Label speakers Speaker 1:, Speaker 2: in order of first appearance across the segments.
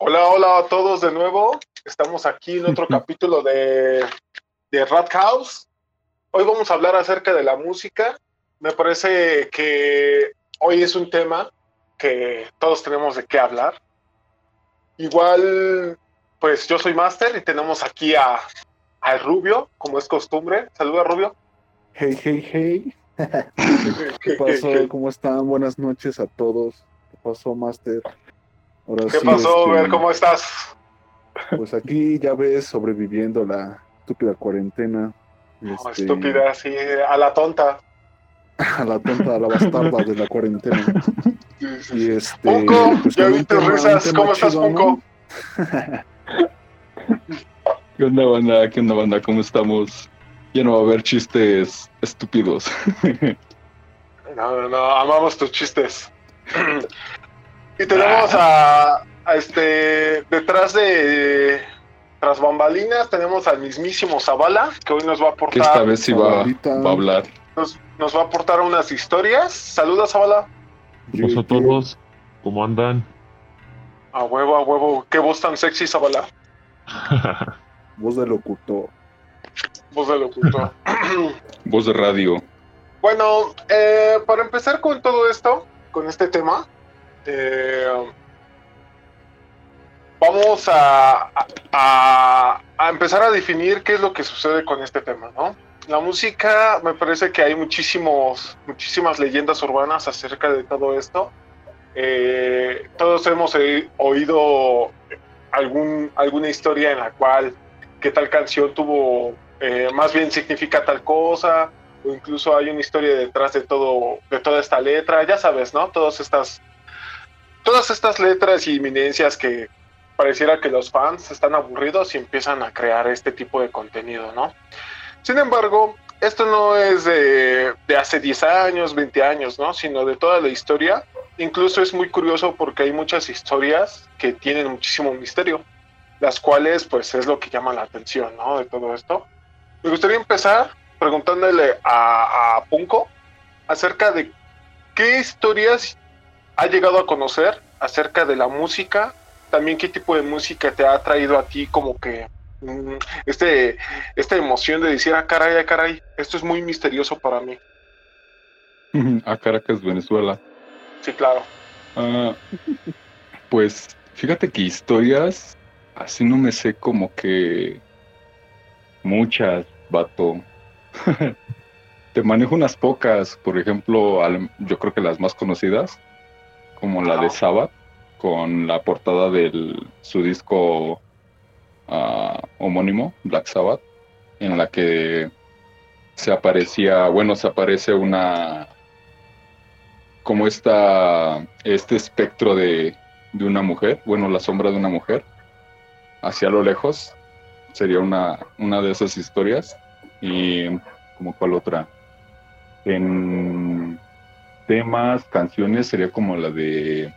Speaker 1: Hola, hola a todos de nuevo. Estamos aquí en otro capítulo de, de Rat House. Hoy vamos a hablar acerca de la música. Me parece que hoy es un tema que todos tenemos de qué hablar. Igual, pues yo soy Master y tenemos aquí a, a Rubio, como es costumbre. Saluda, Rubio.
Speaker 2: Hey, hey, hey. ¿Qué pasó? ¿Cómo están? Buenas noches a todos. ¿Qué pasó, Master?
Speaker 1: ¿Qué pasó, este, Ver? ¿Cómo estás?
Speaker 2: Pues aquí ya ves, sobreviviendo la estúpida cuarentena.
Speaker 1: Este, estúpida, sí, a la tonta.
Speaker 2: a la tonta, a la bastarda de la cuarentena.
Speaker 1: Y este, Punco, pues, ya vi tus risas, ¿cómo estás, Punco?
Speaker 3: ¿Qué onda, banda? ¿Qué onda, banda? ¿Cómo estamos? Ya no va a haber chistes estúpidos.
Speaker 1: no, no, no, amamos tus chistes. Y tenemos a, este, detrás de, tras bambalinas, tenemos al mismísimo Zavala, que hoy nos va a aportar. Que
Speaker 3: esta vez sí va, a hablar.
Speaker 1: Nos, va a aportar unas historias. Saluda, Zavala.
Speaker 4: Hola a todos, ¿cómo andan?
Speaker 1: A huevo, a huevo. Qué voz tan sexy, Zavala.
Speaker 2: voz de locutor.
Speaker 1: Voz de locutor.
Speaker 3: voz de radio.
Speaker 1: Bueno, eh, para empezar con todo esto, con este tema, eh, vamos a, a, empezar a definir qué es lo que sucede con este tema, ¿no? La música, me parece que hay muchísimos, muchísimas leyendas urbanas acerca de todo esto. Eh, todos hemos oído algún, alguna historia en la cual que tal canción tuvo, eh, más bien significa tal cosa, o incluso hay una historia detrás de todo, de toda esta letra, ya sabes, ¿no? Todas estas todas estas letras y eminencias que pareciera que los fans están aburridos y empiezan a crear este tipo de contenido, ¿no? Sin embargo, esto no es de, hace 10 años, 20 años, ¿no? Sino de toda la historia. Incluso es muy curioso porque hay muchas historias que tienen muchísimo misterio, las cuales pues es lo que llama la atención, ¿no? De todo esto. Me gustaría empezar preguntándole a, a Punko acerca de qué historias ha llegado a conocer acerca de la música, también qué tipo de música te ha traído a ti como que mm, este, esta emoción de decir, ah, caray, ah, caray, esto es muy misterioso para mí.
Speaker 3: A Caracas, Venezuela.
Speaker 1: Sí, claro.
Speaker 3: Ah, pues fíjate que historias, así no me sé como que muchas, vato. Te manejo unas pocas, por ejemplo, yo creo que las más conocidas como la de Sabbath, con la portada de su disco ah, homónimo, Black Sabbath, en la que se aparecía, bueno, se aparece una, como esta, este espectro de, de una mujer, bueno, la sombra de una mujer, hacia lo lejos, sería una, una de esas historias, y como cuál otra. En temas, canciones, sería como la de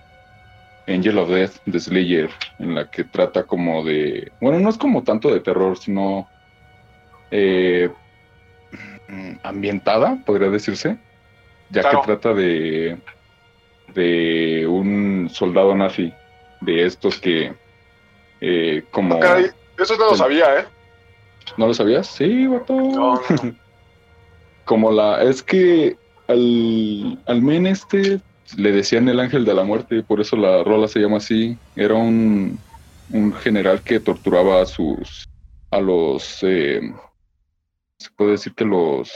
Speaker 3: Angel of Death de Slayer, en la que trata como de, bueno, no es como tanto de terror, sino eh, ambientada, podría decirse, ya que trata de, de un soldado nazi, de estos que, eh, como...
Speaker 1: eso no lo sabía, ¿eh?
Speaker 3: ¿No lo sabías? Sí, vato. como la, es que al, men este le decían el ángel de la muerte, por eso la rola se llama así. Era un, general que torturaba a sus, a los, eh, se puede decir que los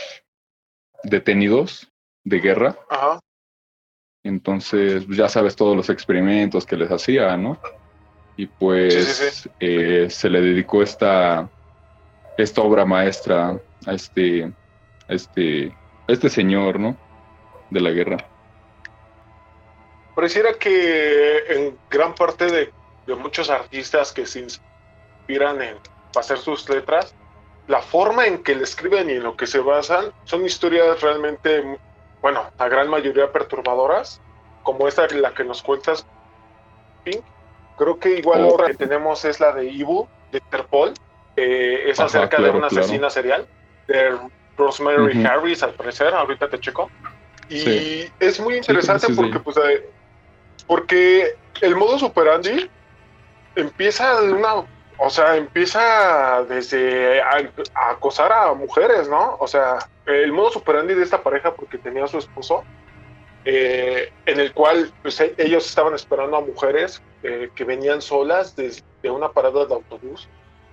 Speaker 3: detenidos de guerra. Entonces, ya sabes todos los experimentos que les hacía, ¿no? Y pues eh, se le dedicó esta, esta obra maestra a este, a este, a este señor, ¿no? De la guerra.
Speaker 1: Pareciera que en gran parte de, muchos artistas que se inspiran en hacer sus letras, la forma en que le escriben y en lo que se basan son historias realmente, bueno, la gran mayoría perturbadoras, como esta la que nos cuentas, Pink. Creo que igual otra que tenemos es la de Ibu, de Interpol, es acerca de una asesina serial, de Rosemary Harris, al parecer, ahorita te checo. Y es muy interesante porque, pues, eh, porque el modo operandi empieza de una, o sea, empieza desde a, acosar a mujeres, ¿no? O sea, el modo superandi de esta pareja, porque tenía a su esposo, eh, en el cual pues, e, ellos estaban esperando a mujeres eh, que venían solas desde una parada de autobús.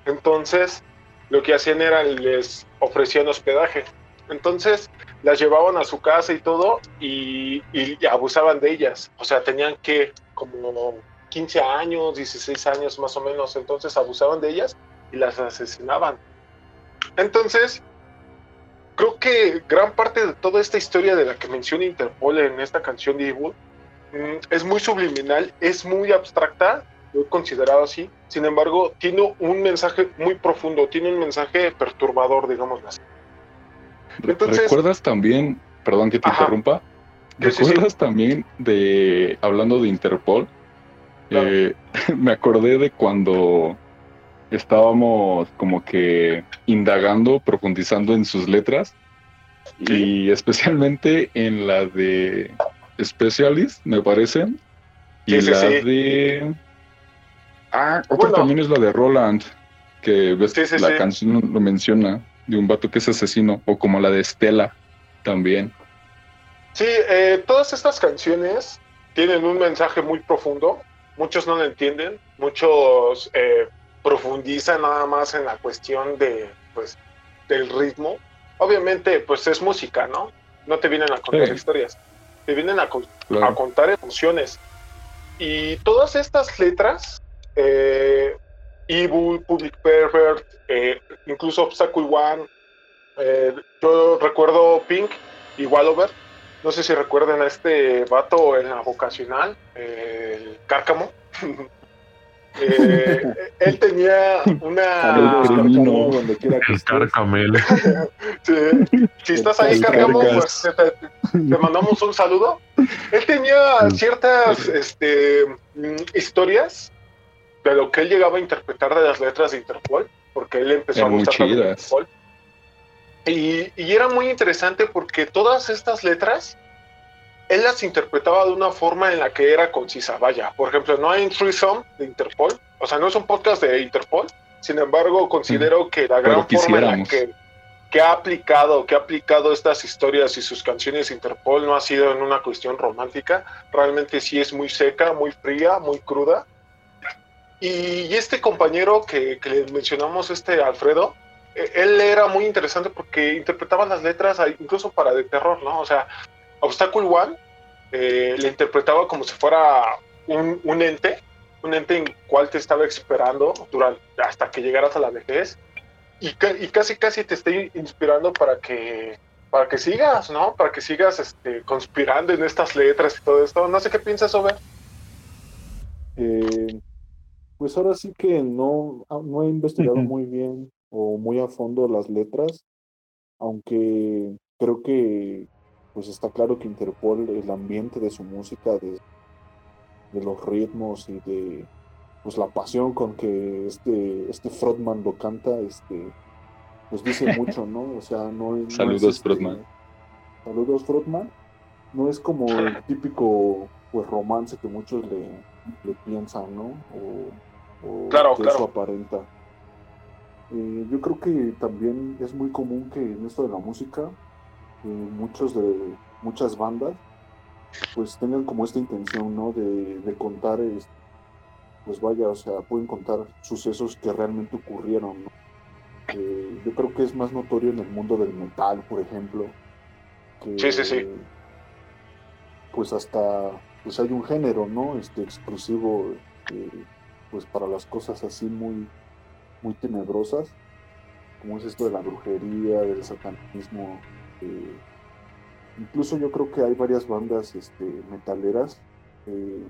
Speaker 1: Entonces, lo que hacían era les ofrecían hospedaje. Entonces, las llevaban a su casa y todo y, abusaban de ellas. O sea, tenían que como 15 años, 16 años más o menos. Entonces, abusaban de ellas y las asesinaban. Entonces, creo que gran parte de toda esta historia de la que menciona Interpol en esta canción de Evil mm, es muy subliminal, es muy abstracta, lo he considerado así. Sin embargo, tiene un mensaje muy profundo, tiene un mensaje perturbador, digamos así.
Speaker 3: ¿Recuerdas también, perdón que te interrumpa? ¿Recuerdas también de, hablando de Interpol? Eh, me acordé de cuando estábamos como que indagando, profundizando en sus letras y especialmente en la de Specialist, me parece, y la de... Ah, otra también es la de Roland, que ves la canción lo menciona, de un vato que es asesino, o como la de Stella también.
Speaker 1: Sí, eh, todas estas canciones tienen un mensaje muy profundo, muchos no lo entienden, muchos eh, profundiza nada más en la cuestión de, pues, del ritmo. Obviamente, pues es música, ¿no? No te vienen a contar historias, te vienen a, a, contar emociones. Y todas estas letras, eh, Evil, Public Pervert, eh, incluso Obstacle One, eh, yo recuerdo Pink y Wallover, no sé si recuerdan a este vato en la vocacional, el Cárcamo. Eh, él tenía una.
Speaker 4: El
Speaker 1: Si estás ahí, Cargamo, pues te, mandamos un saludo. Él tenía ciertas este, mm, historias de lo que él llegaba a interpretar de las letras de Interpol, porque él empezó a gustar de Interpol. Y, y era muy interesante porque todas estas letras él las interpretaba de una forma en la que era concisa. Vaya, por ejemplo, no hay un threesome de Interpol, o sea, no es un podcast de Interpol, sin embargo, considero que la gran forma en la que, que, ha aplicado, que ha aplicado estas historias y sus canciones Interpol no ha sido en una cuestión romántica, realmente sí es muy seca, muy fría, muy cruda. Y, este compañero que, que le mencionamos, este Alfredo, eh, él era muy interesante porque interpretaba las letras incluso para de terror, ¿no? O sea, Obstacle One eh, le interpretaba como si fuera un, ente, un ente en cual te estaba esperando durante, hasta que llegaras a la vejez y, casi casi te esté inspirando para que para que sigas, ¿no? Para que sigas este, conspirando en estas letras y todo esto. No sé qué piensas, sobre.
Speaker 2: Eh, pues ahora sí que no, no he investigado muy bien o muy a fondo las letras, aunque creo que pues está claro que Interpol, el ambiente de su música, de, de los ritmos y de pues la pasión con que este, este lo canta, este, pues dice mucho, ¿no? O sea, no,
Speaker 3: Saludos,
Speaker 2: es,
Speaker 3: este.
Speaker 2: Saludos, Frotman. No es como el típico pues romance que muchos le, le piensan, ¿no? O,
Speaker 1: claro,
Speaker 2: que
Speaker 1: claro.
Speaker 2: eso aparenta. Eh, yo creo que también es muy común que en esto de la música muchos de muchas bandas pues tengan como esta intención no de, contar pues vaya o sea pueden contar sucesos que realmente ocurrieron eh, yo creo que es más notorio en el mundo del metal por ejemplo que
Speaker 1: sí sí sí
Speaker 2: pues hasta pues hay un género no este exclusivo eh, pues para las cosas así muy muy tenebrosas como es esto de la brujería del satanismo eh, incluso yo creo que hay varias bandas este, metaleras que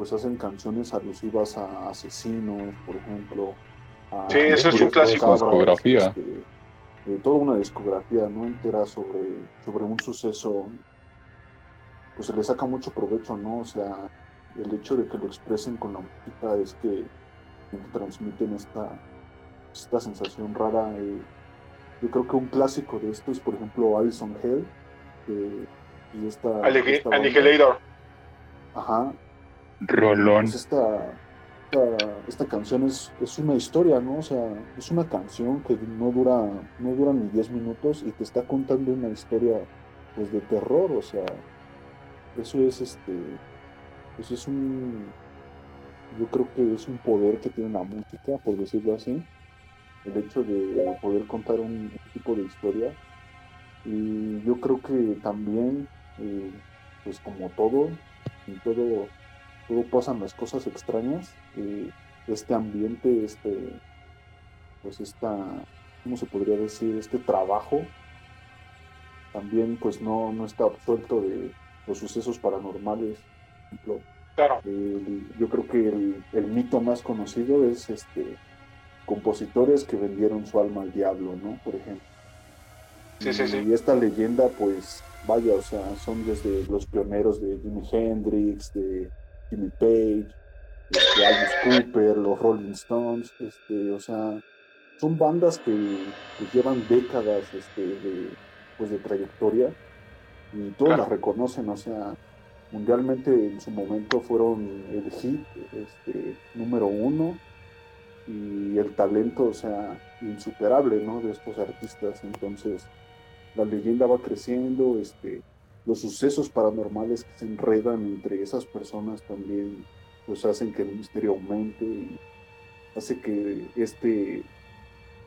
Speaker 2: pues hacen canciones alusivas a asesinos, por ejemplo.
Speaker 1: sí, eso es un clásico.
Speaker 3: Discografía.
Speaker 2: Este, eh, toda una discografía no entera sobre, sobre un suceso, pues se le saca mucho provecho, ¿no? O sea, el hecho de que lo expresen con la música es que transmiten esta, esta sensación rara. Eh, yo creo que un clásico de esto es, por ejemplo, Alison Hell. y esta,
Speaker 1: Annihilator.
Speaker 2: Ajá.
Speaker 3: Rolón.
Speaker 2: Pues esta, esta, canción es, es, una historia, ¿no? O sea, es una canción que no dura, no dura ni 10 minutos y te está contando una historia pues de terror, o sea, eso es este, eso es un, yo creo que es un poder que tiene la música, por decirlo así, el hecho de poder contar un, tipo de historia y yo creo que también, eh, pues como todo, en todo todo pasan las cosas extrañas, este ambiente, este, pues esta, ¿cómo se podría decir? Este trabajo también pues no, no está absuelto de los sucesos paranormales. Por ejemplo, yo creo que el, mito más conocido es este compositores que vendieron su alma al diablo, ¿no? Por ejemplo.
Speaker 1: Sí, sí, sí.
Speaker 2: Y esta leyenda, pues, vaya, o sea, son desde los pioneros de Jimi Hendrix, de Jimmy Page, este, Alice Cooper, los Rolling Stones, este, o sea, son bandas que, llevan décadas este, de, pues, de trayectoria y todos las reconocen, o sea, mundialmente en su momento fueron el hit este, número uno y el talento, o sea, insuperable, ¿no? De estos artistas, entonces la leyenda va creciendo, este, los sucesos paranormales que se enredan entre esas personas también pues hacen que el misterio aumente y hace que este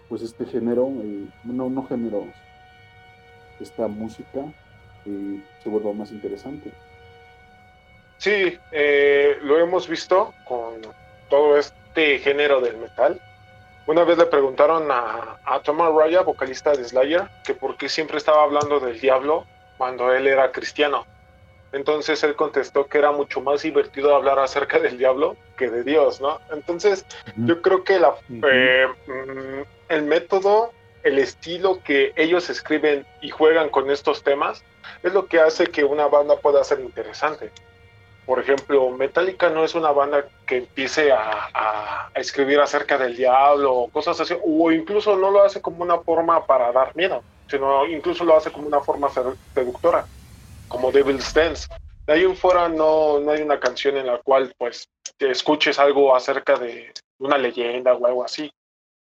Speaker 2: pues este género no no género esta música eh, se vuelva más interesante
Speaker 1: sí eh, lo hemos visto con todo este género del metal una vez le preguntaron a, a Thomas Raya, vocalista de Slayer, que por qué siempre estaba hablando del diablo cuando él era cristiano. Entonces él contestó que era mucho más divertido hablar acerca del diablo que de Dios, ¿no? Entonces yo creo que la, eh, mm, el método, el estilo que ellos escriben y juegan con estos temas es lo que hace que una banda pueda ser interesante. Por ejemplo, Metallica no es una banda que empiece a, a escribir acerca del diablo o cosas así, o incluso no lo hace como una forma para dar miedo sino incluso lo hace como una forma seductora, como Devil's Dance. De ahí en fuera no, no hay una canción en la cual pues te escuches algo acerca de una leyenda o algo así.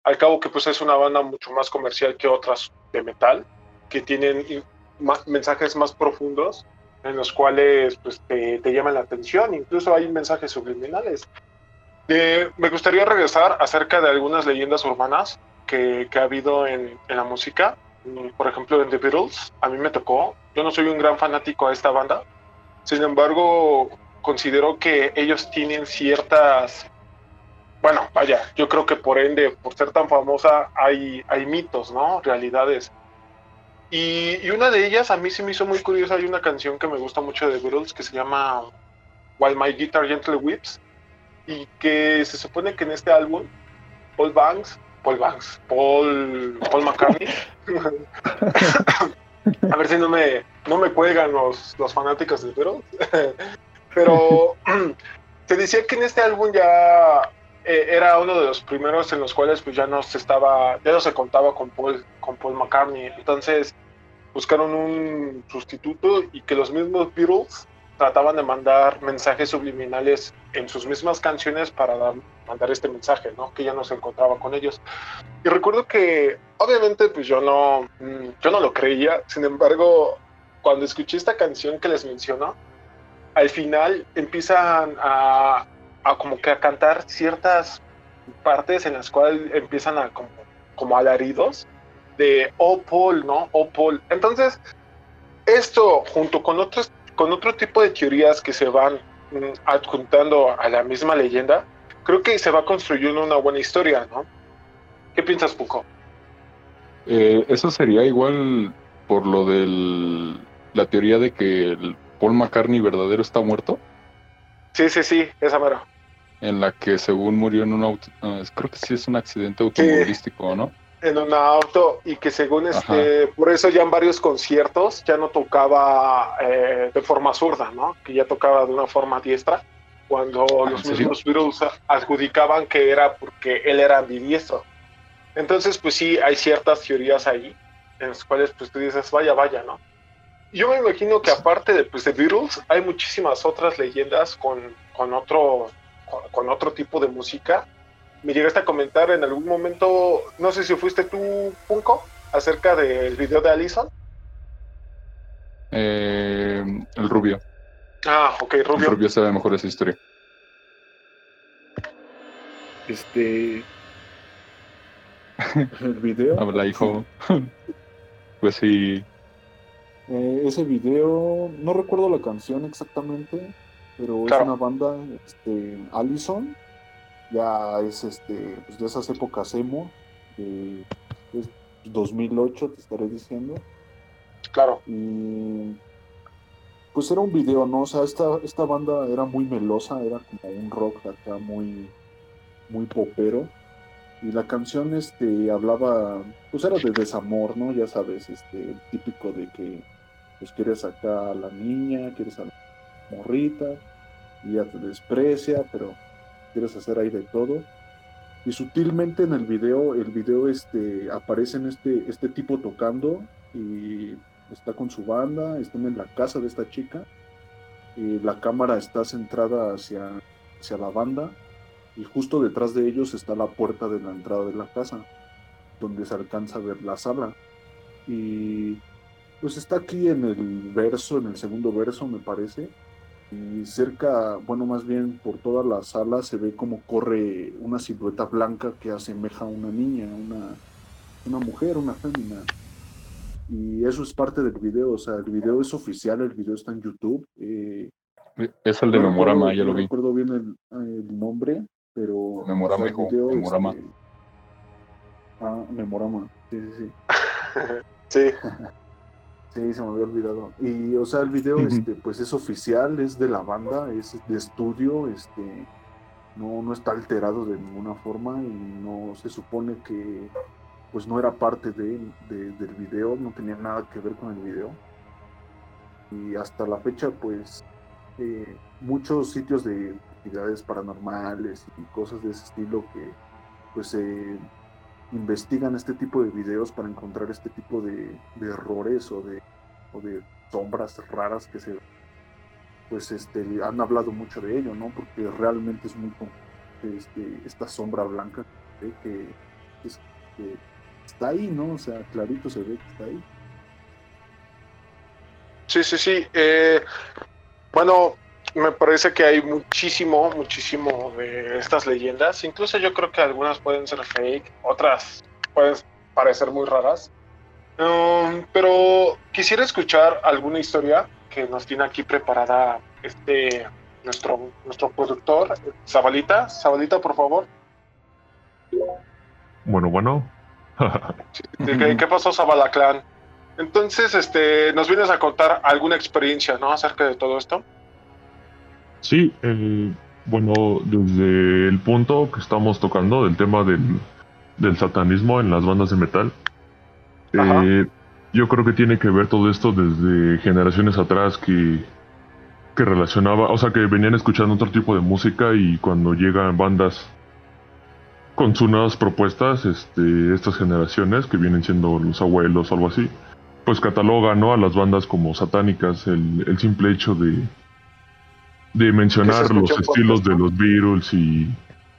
Speaker 1: Al cabo que pues es una banda mucho más comercial que otras de metal, que tienen mensajes más profundos en los cuales pues, te, te, llaman la atención, incluso hay mensajes subliminales. me gustaría regresar acerca de algunas leyendas urbanas que, que ha habido en, en, la música. Mm, por ejemplo, en The Beatles, a mí me tocó. Yo no soy un gran fanático a esta banda. Sin embargo, considero que ellos tienen ciertas. Bueno, vaya, yo creo que por ende, por ser tan famosa, hay, hay mitos, ¿no? Realidades. Y, una de ellas a mí se me hizo muy curiosa. Hay una canción que me gusta mucho de Beatles que se llama While My Guitar Gently Whips. Y que se supone que en este álbum, Paul Banks Paul Banks, Paul, Paul McCartney. a ver si no me, no me cuelgan los, los fanáticos de Beatles. Pero se decía que en este álbum ya eh, era uno de los primeros en los cuales pues ya no se estaba, ya no se contaba con Paul, con Paul McCartney. Entonces buscaron un sustituto y que los mismos Beatles trataban de mandar mensajes subliminales en sus mismas canciones para mandar este mensaje, ¿no? Que ya no se encontraba con ellos. Y recuerdo que, obviamente, pues yo no, mm, yo no lo creía. Sin embargo, cuando escuché esta canción que les menciono, al final empiezan a, a como que a cantar ciertas partes en las cuales empiezan a como, como alaridos de Paul, ¿no? Paul. Entonces, esto junto con otros con otro tipo de teorías que se van mm, adjuntando a la misma leyenda, creo que se va construyendo una buena historia, ¿no? ¿Qué piensas, Puco?
Speaker 3: Eh, eso sería igual por lo de la teoría de que el Paul McCartney verdadero está muerto.
Speaker 1: Sí, sí, sí, esa mera.
Speaker 3: En la que según murió en un auto, ah, creo que sí es un accidente automovilístico, ¿no?
Speaker 1: En un auto y que según este, por eso ya en varios conciertos ya no tocaba eh, de forma zurda, ¿no? Que ya tocaba de una forma diestra, cuando ah, los mismos Beatles adjudicaban que era porque él era ambidiestro. Entonces, pues sí, hay ciertas teorías ahí, en las cuales pues tú dices, vaya, vaya, ¿no? Yo me imagino que aparte de, pues, de Beatles, hay muchísimas otras leyendas con, con otro con, otro tipo de música. Me llegaste a comentar en algún momento, no sé si fuiste tú, Punko, acerca del video de Allison.
Speaker 3: Eh, el rubio.
Speaker 1: Ah, ok, Rubio.
Speaker 3: El rubio sabe mejor esa historia.
Speaker 2: Este. El video.
Speaker 3: Habla, hijo. pues sí.
Speaker 2: Eh, ese video, no recuerdo la canción exactamente, pero es una banda, este, Allison, ya es este, pues de esas épocas emo, de, 2008 te estaré diciendo.
Speaker 1: Claro.
Speaker 2: Y pues era un video, ¿no? O sea, esta, esta banda era muy melosa, era como un rock acá muy, muy popero. Y la canción este, hablaba, pues era de desamor, ¿no? Ya sabes, este, típico de que pues quieres acá a la niña, quieres a la morrita, y ya te desprecia, pero quieres hacer ahí de todo. Y sutilmente en el video, el video este, aparece en este, este tipo tocando y está con su banda, están en la casa de esta chica, y la cámara está centrada hacia, hacia la banda y justo detrás de ellos está la puerta de la entrada de la casa, donde se alcanza a ver la sala. Y pues está aquí en el verso, en el segundo verso me parece, y cerca, bueno, más bien por toda la sala se ve como corre una silueta blanca que asemeja a una niña, una, una mujer, una fémina. Y eso es parte del video, o sea, el video es oficial, el video está en YouTube. Eh,
Speaker 3: es el de Memorama, ya lo vi.
Speaker 2: No recuerdo bien el, nombre, pero...
Speaker 3: Memorama, hijo, Memorama. Este,
Speaker 2: ah, Memorama, sí, sí, sí.
Speaker 1: sí.
Speaker 2: Sí, se me había olvidado. Y, o sea, el video, este, pues es oficial, es de la banda, es de estudio, este, no, no está alterado de ninguna forma y no se supone que, pues no era parte de, del video, no tenía nada que ver con el video. Y hasta la fecha, pues, eh, muchos sitios de actividades paranormales y cosas de ese estilo que, pues, se investigan este tipo de videos para encontrar este tipo de, errores o de, de sombras raras que se pues este han hablado mucho de ello no porque realmente es muy este, esta sombra blanca que, está ahí no o sea clarito se ve que está ahí.
Speaker 1: Sí sí sí. Eh, bueno me parece que hay muchísimo, muchísimo de estas leyendas. Incluso yo creo que algunas pueden ser fake, otras pueden parecer muy raras. Um, pero quisiera escuchar alguna historia que nos tiene aquí preparada este nuestro, nuestro productor, Zabalita. Zabalita, por favor.
Speaker 4: Bueno, bueno.
Speaker 1: ¿Qué, ¿Qué, pasó, Zabalaclan? Entonces, este, nos vienes a contar alguna experiencia, ¿no? Acerca de todo esto.
Speaker 4: Sí, bueno, desde el punto que estamos tocando del tema del, satanismo en las bandas de metal, eh, yo creo que tiene que ver todo esto desde generaciones atrás que, que relacionaba, o sea, que venían escuchando otro tipo de música y cuando llegan bandas con sus nuevas propuestas, este, estas generaciones que vienen siendo los abuelos o algo así, pues catalogan ¿no? a las bandas como satánicas, el, el simple hecho de de mencionar los estilos de los Beatles y,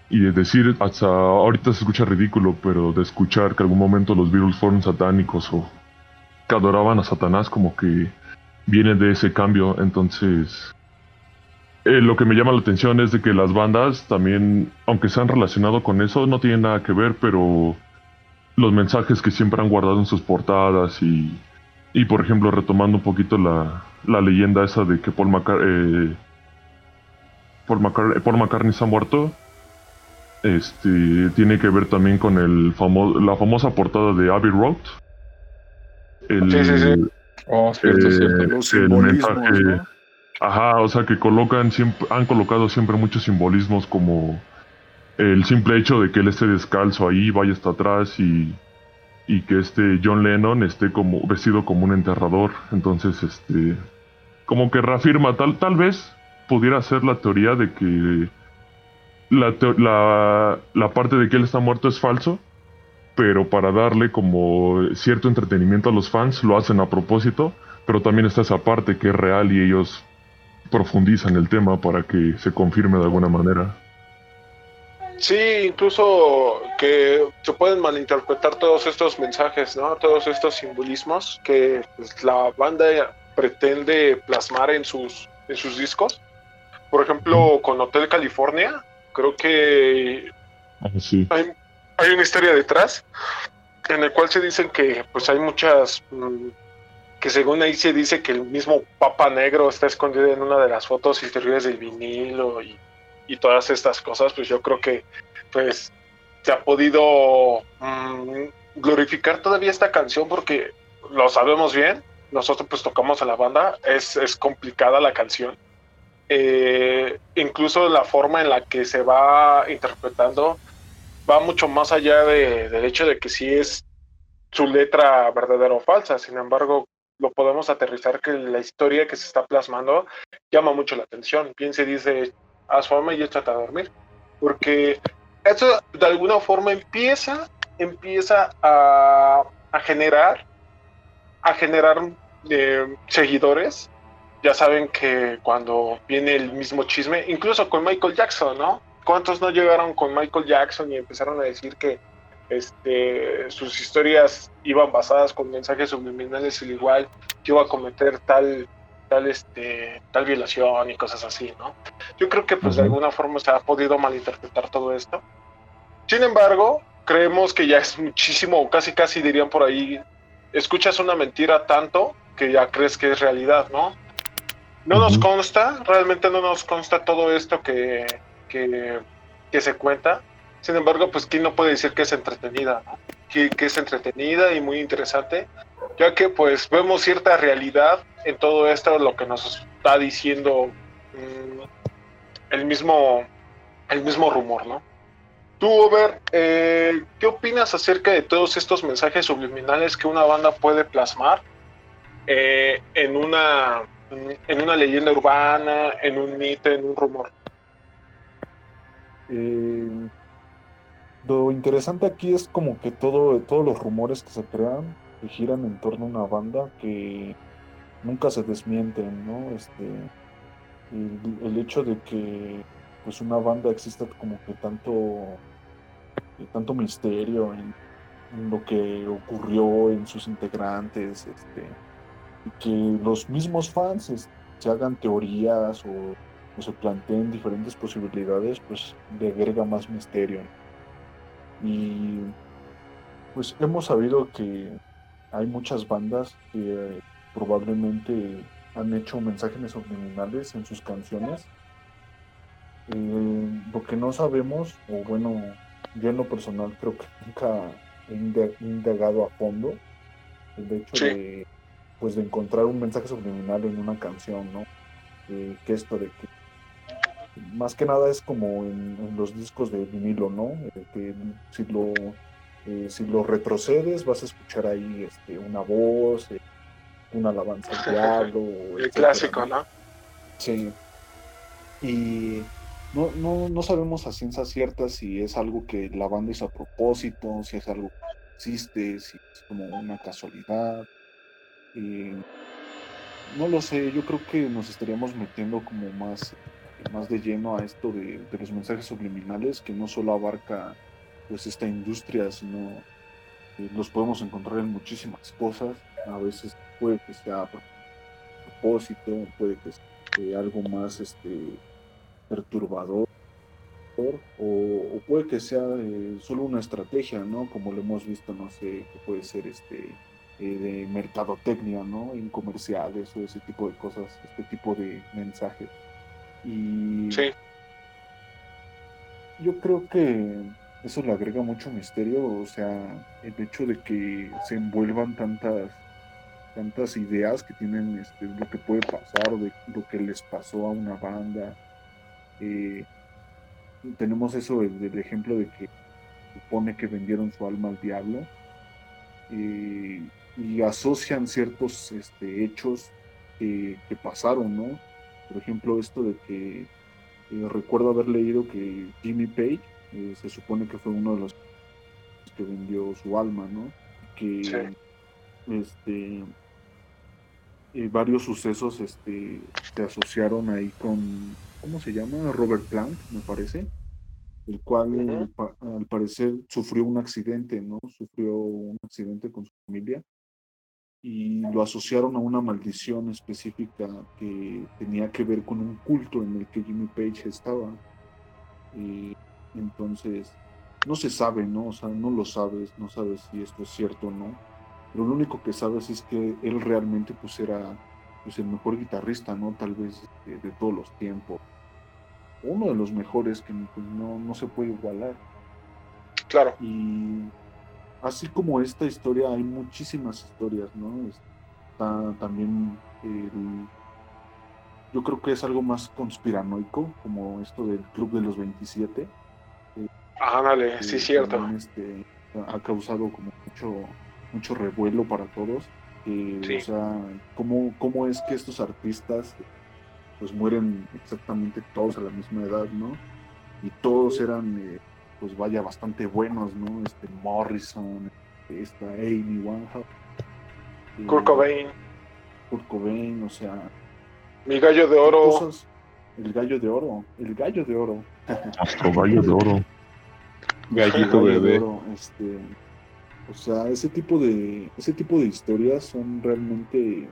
Speaker 4: y de decir, hasta ahorita se escucha ridículo, pero de escuchar que algún momento los Beatles fueron satánicos o que adoraban a Satanás, como que viene de ese cambio. Entonces, eh, lo que me llama la atención es de que las bandas también, aunque se han relacionado con eso, no tienen nada que ver, pero los mensajes que siempre han guardado en sus portadas y, y por ejemplo, retomando un poquito la, la leyenda esa de que Paul McCartney... Eh, Paul McCartney, Paul McCartney se ha muerto. Este tiene que ver también con el famo la famosa portada de Abbey Road.
Speaker 1: El, sí, sí, sí.
Speaker 3: Oh, cierto,
Speaker 2: cierto. el mensaje.
Speaker 4: Ajá, o sea que colocan siempre, han colocado siempre muchos simbolismos como el simple hecho de que él esté descalzo ahí, vaya hasta atrás y, y que este John Lennon esté como vestido como un enterrador. Entonces, este, como que reafirma tal, tal vez pudiera ser la teoría de que la, la, parte de que él está muerto es falso, pero para darle como cierto entretenimiento a los fans lo hacen a propósito, pero también está esa parte que es real y ellos profundizan el tema para que se confirme de alguna manera.
Speaker 1: Sí, incluso que se pueden malinterpretar todos estos mensajes, ¿no? Todos estos simbolismos que pues, la banda pretende plasmar en sus, en sus discos. Por ejemplo, con Hotel California, creo que
Speaker 4: Ah, sí.
Speaker 1: hay, hay una historia detrás en el cual se dicen que pues hay muchas mm, que según ahí se dice que el mismo Papa Negro está escondido en una de las fotos interiores del vinilo y, y todas estas cosas, pues yo creo que pues se ha podido mm, glorificar todavía esta canción porque lo sabemos bien, nosotros pues tocamos a la banda, es, es complicada la canción. Eh, incluso la forma en la que se va interpretando va mucho más allá de- del hecho de que sí es su letra verdadera o falsa. Sin embargo, lo podemos aterrizar que la historia que se está plasmando llama mucho la atención. Bien se dice, haz fama y échate a dormir. Porque eso de alguna forma empieza, empieza a, a generar, a generar eh, seguidores. Ya saben que cuando viene el mismo chisme, incluso con Michael Jackson, ¿no? ¿Cuántos no llegaron con Michael Jackson y empezaron a decir que este, sus historias iban basadas con mensajes subliminales al igual que iba a cometer tal tal este tal violación y cosas así, ¿no? Yo creo que pues de alguna forma se ha podido malinterpretar todo esto. Sin embargo, creemos que ya es muchísimo, casi casi dirían por ahí, escuchas una mentira tanto que ya crees que es realidad, ¿no? No nos consta, realmente no nos consta todo esto que, que, que se cuenta. Sin embargo, pues quién no puede decir que es entretenida, ¿no? que, que es entretenida y muy interesante, ya que pues vemos cierta realidad en todo esto, lo que nos está diciendo mm, el mismo el mismo rumor, ¿no? Tú, Over, eh, ¿qué opinas acerca de todos estos mensajes subliminales que una banda puede plasmar eh, en una en una leyenda urbana, en un mito, en un rumor?
Speaker 2: Lo interesante aquí es como que todo, todos los rumores que se crean que giran en torno a una banda que nunca se desmienten, ¿no? Este, el, hecho de que pues una banda exista como que tanto, tanto misterio en lo que ocurrió en sus integrantes, este, y que los mismos fans se hagan teorías o o se planteen diferentes posibilidades, pues le agrega más misterio. Y pues hemos sabido que hay muchas bandas que eh, probablemente han hecho mensajes subliminales en sus canciones. Eh, lo que no sabemos, o bueno, yo en lo personal creo que nunca he inda- indagado a fondo el hecho
Speaker 1: Sí.
Speaker 2: de pues de encontrar un mensaje subliminal en una canción, ¿no? Eh, que esto de que más que nada es como en, en los discos de vinilo, ¿no? Eh, que si lo eh, si lo retrocedes vas a escuchar ahí este, una voz, una alabanza al diablo,
Speaker 1: El
Speaker 2: etcétera,
Speaker 1: clásico, ¿no?
Speaker 2: Sí. Y no, no, no sabemos a ciencia cierta si es algo que la banda hizo a propósito, si es algo que existe, si es como una casualidad. Eh, no lo sé, yo creo que nos estaríamos metiendo como más, más de lleno a esto de, de los mensajes subliminales, que no solo abarca pues esta industria, sino que los podemos encontrar en muchísimas cosas. A veces puede que sea a propósito, puede que sea eh, algo más este, perturbador, o, o puede que sea eh, solo una estrategia, ¿no? Como lo hemos visto, no sé, que puede ser este eh, de mercadotecnia, ¿no? En comerciales o ese tipo de cosas, este tipo de mensajes. Y
Speaker 1: Sí,
Speaker 2: yo creo que eso le agrega mucho misterio, o sea, el hecho de que se envuelvan tantas tantas ideas que tienen este, lo que puede pasar de lo que les pasó a una banda. Eh, tenemos eso del, del ejemplo de que supone que vendieron su alma al diablo eh, y asocian ciertos este, hechos que, que pasaron, ¿no? Por ejemplo, esto de que eh, recuerdo haber leído que Jimmy Page eh, se supone que fue uno de los que vendió su alma, ¿no? Que
Speaker 1: Sí.
Speaker 2: este eh, varios sucesos este se asociaron ahí con ¿cómo se llama? Robert Plant, me parece. el cual al parecer sufrió un accidente, ¿no? Sufrió un accidente con su familia y lo asociaron a una maldición específica que tenía que ver con un culto en el que Jimmy Page estaba. Y entonces, no se sabe, ¿no? O sea, no lo sabes, no sabes si esto es cierto o no. Pero lo único que sabes es que él realmente pues era pues, el mejor guitarrista, ¿no? Tal vez de, de todos los tiempos. Uno de los mejores que pues, no, no se puede igualar.
Speaker 1: Claro.
Speaker 2: Y así como esta historia, hay muchísimas historias, ¿no? Está también yo creo que es algo más conspiranoico, como esto del Club de los 27.
Speaker 1: Ah, dale, sí, cierto.
Speaker 2: Este, ha causado como mucho, mucho revuelo para todos. O sea, ¿cómo, ¿cómo es que estos artistas pues mueren exactamente todos a la misma edad, ¿no? Y todos eran... Eh, pues vaya bastante buenos, ¿no? Este Morrison, esta Amy Winehouse.
Speaker 1: Kurt Cobain.
Speaker 2: Kurt Cobain, o sea.
Speaker 1: Mi gallo de oro.
Speaker 2: el gallo de oro, el gallo de oro.
Speaker 4: Astro gallo de oro.
Speaker 3: Gallito bebé.
Speaker 2: este, o sea, ese tipo de ese tipo de historias son realmente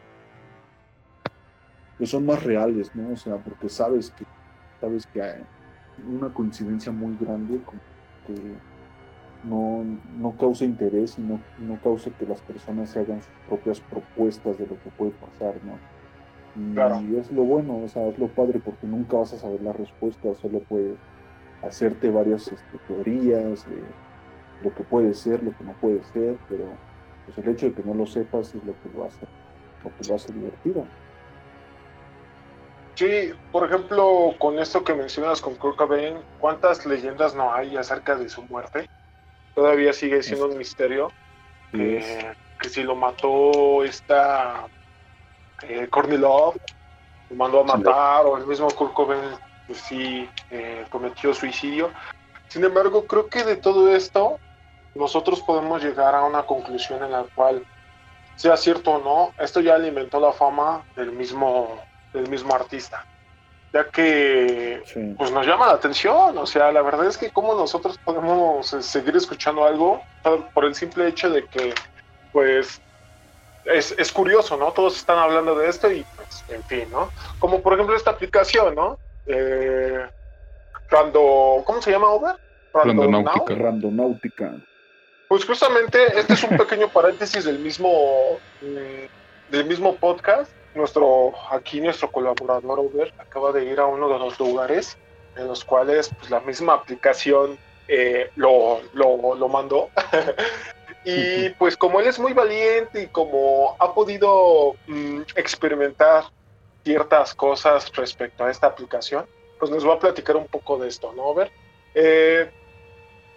Speaker 2: pues son más reales, ¿no? O sea, porque sabes que sabes que hay una coincidencia muy grande con que no, no cause interés y no, no cause que las personas se hagan sus propias propuestas de lo que puede pasar, ¿no? Y es lo bueno, o sea, es lo padre porque nunca vas a saber la respuesta, solo puedes hacerte varias este, teorías de lo que puede ser, lo que no puede ser, pero pues el hecho de que no lo sepas es lo que lo hace, lo que lo hace divertido.
Speaker 1: Sí, por ejemplo, con esto que mencionas con Kurt Cobain, ¿cuántas leyendas no hay acerca de su muerte? Todavía sigue siendo un misterio. que si lo mató esta eh, Courtney Love, lo mandó a matar, o el mismo Kurt Cobain, pues sí, eh, cometió suicidio. Sin embargo, creo que de todo esto, nosotros podemos llegar a una conclusión en la cual, sea cierto o no, esto ya alimentó la fama del mismo del mismo artista, ya que pues nos llama la atención, o sea, la verdad es que cómo nosotros podemos eh, seguir escuchando algo por el simple hecho de que pues es, es, curioso, ¿no? Todos están hablando de esto y pues, en fin, ¿no? Como por ejemplo esta aplicación, ¿no? Eh, Rando, ¿cómo se llama, Over?
Speaker 3: Randonáutica.
Speaker 2: Randonáutica.
Speaker 1: Pues justamente este es un pequeño paréntesis del mismo, mm, del mismo podcast nuestro, aquí nuestro colaborador Uber acaba de ir a uno de los lugares en los cuales pues, la misma aplicación eh, lo, lo, mandó. y pues como él es muy valiente y como ha podido mm, experimentar ciertas cosas respecto a esta aplicación, pues nos va a platicar un poco de esto, ¿no, Over? Eh,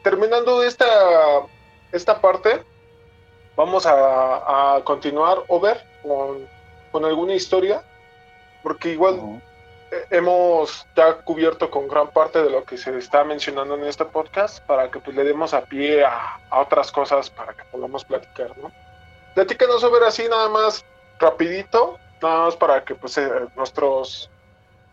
Speaker 1: terminando esta, esta parte, vamos a, a continuar, Over, con con alguna historia, porque igual hemos ya cubierto con gran parte de lo que se está mencionando en este podcast para que pues le demos a pie a, otras cosas para que podamos platicar, ¿no? Platícanos sobre así nada más rapidito, nada más para que pues eh, nuestros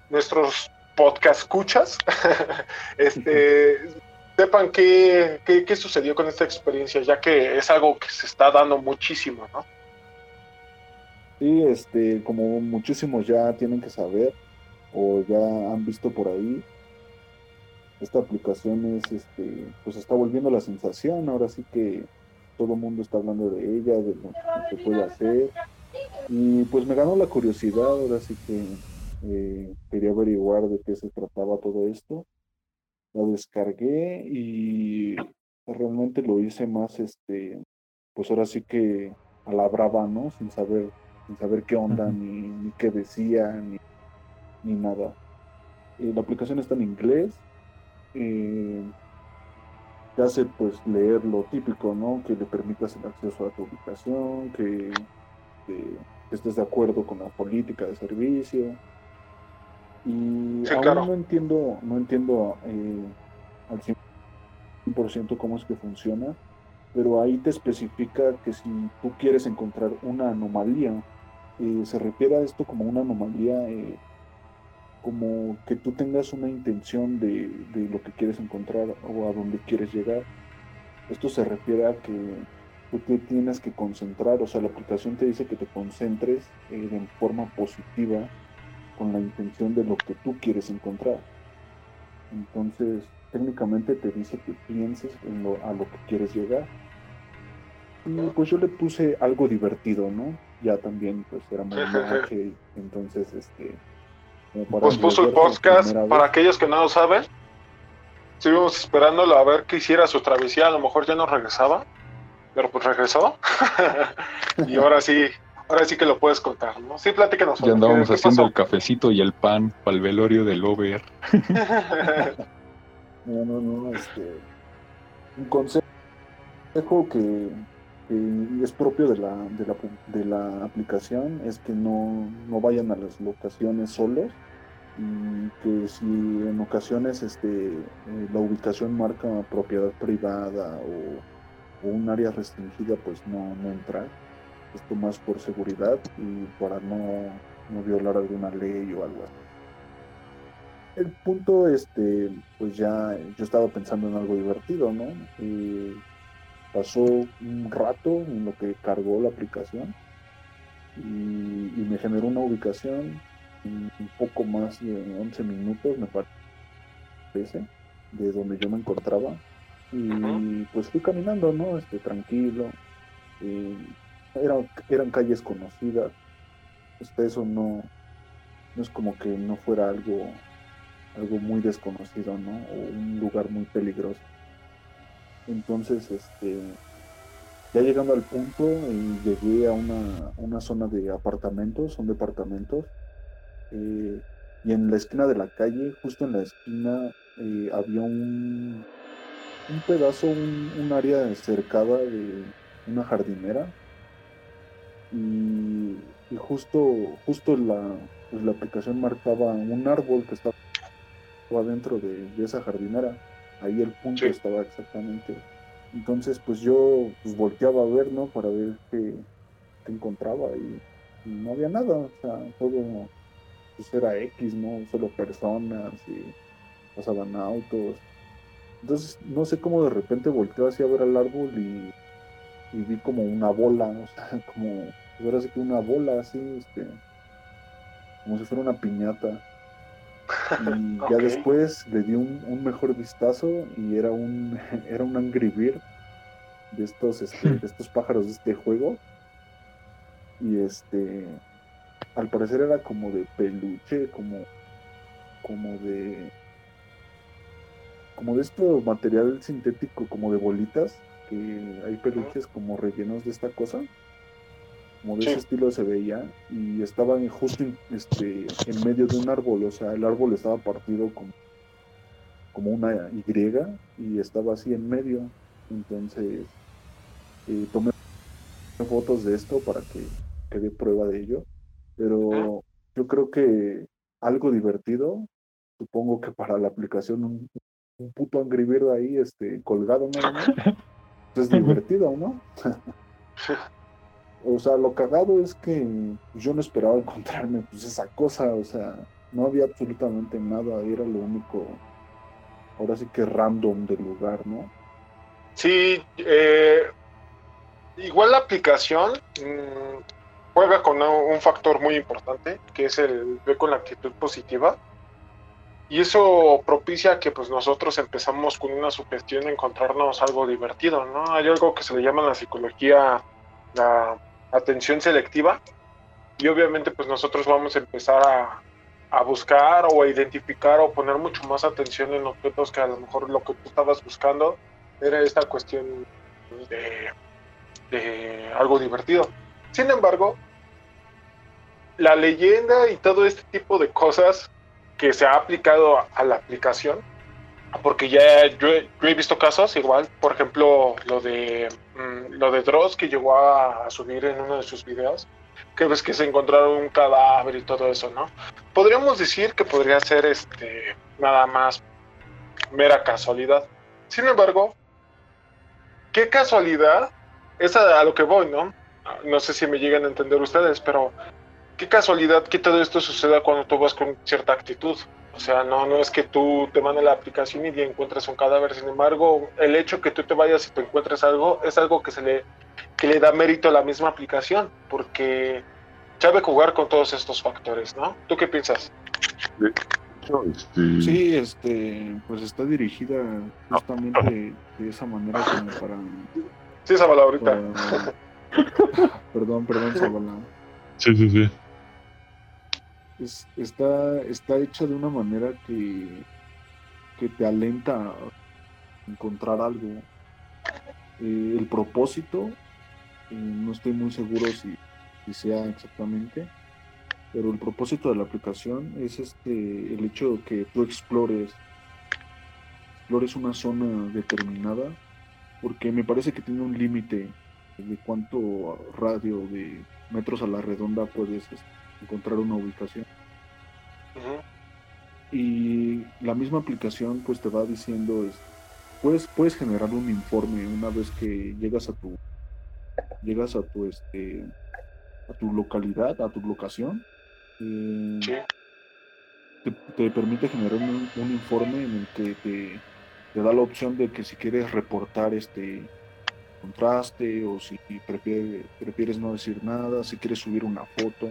Speaker 1: nuestros podcast escuchas este sepan qué, qué, qué sucedió con esta experiencia, ya que es algo que se está dando muchísimo, ¿no?
Speaker 2: Sí, este, como muchísimos ya tienen que saber o ya han visto por ahí, esta aplicación es, este, pues está volviendo la sensación, ahora sí que todo el mundo está hablando de ella, de lo que puede hacer, y pues me ganó la curiosidad, ahora sí que eh, quería averiguar de qué se trataba todo esto, la descargué y realmente lo hice más, este, pues ahora sí que a la brava, ¿no? Sin saber sin saber qué onda, ni, qué decía, ni, nada. Eh, la aplicación está en inglés. Eh, te hace pues leer lo típico, ¿no? Que le permitas el acceso a tu ubicación, que, estés de acuerdo con la política de servicio. Y aún no entiendo, no entiendo eh, al 100% cómo es que funciona, pero ahí te especifica que si tú quieres encontrar una anomalía se refiere a esto como una anomalía, eh, como que tú tengas una intención de, de, lo que quieres encontrar o a dónde quieres llegar. Esto se refiere a que tú te tienes que concentrar, o sea, la aplicación te dice que te concentres eh, en forma positiva con la intención de lo que tú quieres encontrar. Entonces, técnicamente te dice que pienses en lo, a lo que quieres llegar. Y pues yo le puse algo divertido, ¿no? Ya también, pues era muy noche, entonces, este...
Speaker 1: Pues puso el podcast, para aquellos que no lo saben, estuvimos esperándolo a ver que hiciera su travesía, a lo mejor ya no regresaba, pero pues regresó. y ahora sí, ahora sí que lo puedes contar, ¿no? Sí, platícanos.
Speaker 3: Ya andábamos haciendo el cafecito y el pan para el velorio del over.
Speaker 2: no, no, no, este. Un consejo que, es propio de la, de la, de la aplicación es que no, no vayan a las locaciones solos y que si en ocasiones este, eh, la ubicación marca propiedad privada o, un área restringida, pues no, no entrar. Esto más por seguridad y para no, no violar alguna ley o algo así. El punto, este, pues ya yo estaba pensando en algo divertido, ¿no? Y pasó un rato en lo que cargó la aplicación y, y me generó una ubicación un poco más de 11 minutos, me parece, de donde yo me encontraba. Y pues fui caminando, ¿no? Este, tranquilo. eran, eran calles conocidas. Este, eso no, no es como que no fuera algo, algo muy desconocido, ¿no? O un lugar muy peligroso. Entonces, este, ya llegando al punto, eh, llegué a una, una zona de apartamentos, son departamentos, eh, y en la esquina de la calle, justo en la esquina, eh, había un, un pedazo, un, área cercada de una jardinera. Y, justo, justo la, pues la aplicación marcaba un árbol que estaba dentro de, esa jardinera. Ahí el punto estaba exactamente. Entonces, pues yo pues, volteaba a ver, ¿no? Para ver qué, encontraba y, y no había nada. O sea, todo pues, era X, ¿no? Solo personas y pasaban autos. Entonces, no sé cómo de repente volteó así a ver al árbol y, vi como una bola, o sea, como, pues ahora sí que una bola así, este, como si fuera una piñata. Y ya después le di un, mejor vistazo y era un, era un Angry Bird de estos, este, de estos pájaros de este juego. Y este, al parecer era como de peluche, como, como de, como de este material sintético, como de bolitas, que hay peluches como rellenos de esta cosa, como de ese estilo se veía, y estaban justo en, este, en medio de un árbol, o sea, el árbol estaba partido como, como una Y y estaba así en medio, entonces eh, tomé fotos de esto para que quede prueba de ello. Pero yo creo que algo divertido, supongo que para la aplicación un, puto Angry ahí este, colgado nada más, es divertido, ¿no? o sea, lo cagado es que yo no esperaba encontrarme pues esa cosa, o sea, no había absolutamente nada, era lo único, ahora sí que random del lugar, ¿no?
Speaker 1: Sí, eh, igual la aplicación, mm, juega con un factor muy importante, que es el ver con la actitud positiva. Y eso propicia que pues nosotros empezamos con una sugestión de encontrarnos algo divertido, ¿no? Hay algo que se le llama en la psicología la atención selectiva. Y obviamente pues nosotros vamos a empezar a, a buscar o a identificar o poner mucho más atención en objetos que a lo mejor lo que tú estabas buscando era esta cuestión de, de algo divertido. Sin embargo, la leyenda y todo este tipo de cosas que se ha aplicado a, la aplicación, porque ya yo, he visto casos igual, por ejemplo, lo de mm, lo de Dross que llegó a, subir en uno de sus videos, que ves que se encontraron un cadáver y todo eso, ¿no? Podríamos decir que podría ser este nada más mera casualidad. Sin embargo, qué casualidad, es a, lo que voy, ¿no? No sé si me llegan a entender ustedes, pero qué casualidad que todo esto suceda cuando tú vas con cierta actitud. O sea, no, no es que tú te mandes la aplicación y encuentres un cadáver. Sin embargo, el hecho que tú te vayas y te encuentres algo es algo que se le, que le da mérito a la misma aplicación, porque sabe jugar con todos estos factores, ¿no? ¿Tú qué piensas?
Speaker 2: Este, sí, este, pues está dirigida justamente de esa manera como para.
Speaker 1: Sí, Zabala, ahorita.
Speaker 2: perdón, perdón, Zabala.
Speaker 4: Sí, sí, sí.
Speaker 2: Está, está hecha de una manera que, que te alenta a encontrar algo. Eh, el propósito, eh, no estoy muy seguro si, sea exactamente, pero el propósito de la aplicación es este el hecho de que tú explores explores una zona determinada porque me parece que tiene un límite de cuánto radio de metros a la redonda puedes este, encontrar una ubicación. Y la misma aplicación pues te va diciendo puedes puedes generar un informe una vez que llegas a tu llegas a tu este a tu localidad a tu locación te, permite generar un, informe en el que te, da la opción de que si quieres reportar este contraste o si prefieres no decir nada, si quieres subir una foto.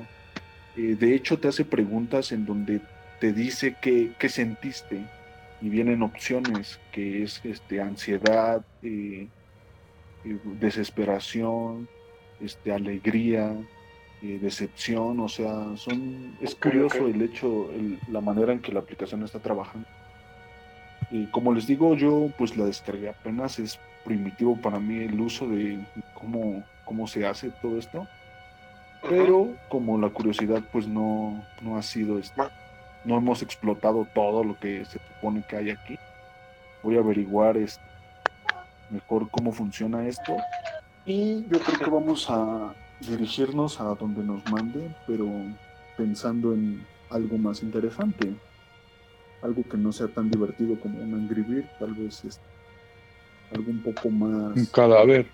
Speaker 2: Eh, de hecho, te hace preguntas en donde te dice qué, sentiste. Y vienen opciones que es este, ansiedad, eh, eh, desesperación, este, alegría, eh, decepción, o sea, son es curioso el hecho, la manera en que la aplicación está trabajando. Y como les digo, yo pues la descargué apenas, es primitivo para mí el uso de cómo, cómo se hace todo esto, pero como la curiosidad pues no, no ha sido, esto, no hemos explotado todo lo que se supone que hay aquí, voy a averiguar este, mejor cómo funciona esto y yo creo que vamos a dirigirnos a donde nos mande, pero pensando en algo más interesante, algo que no sea tan divertido como un Angry tal vez es algo un poco más...
Speaker 3: Un cadáver.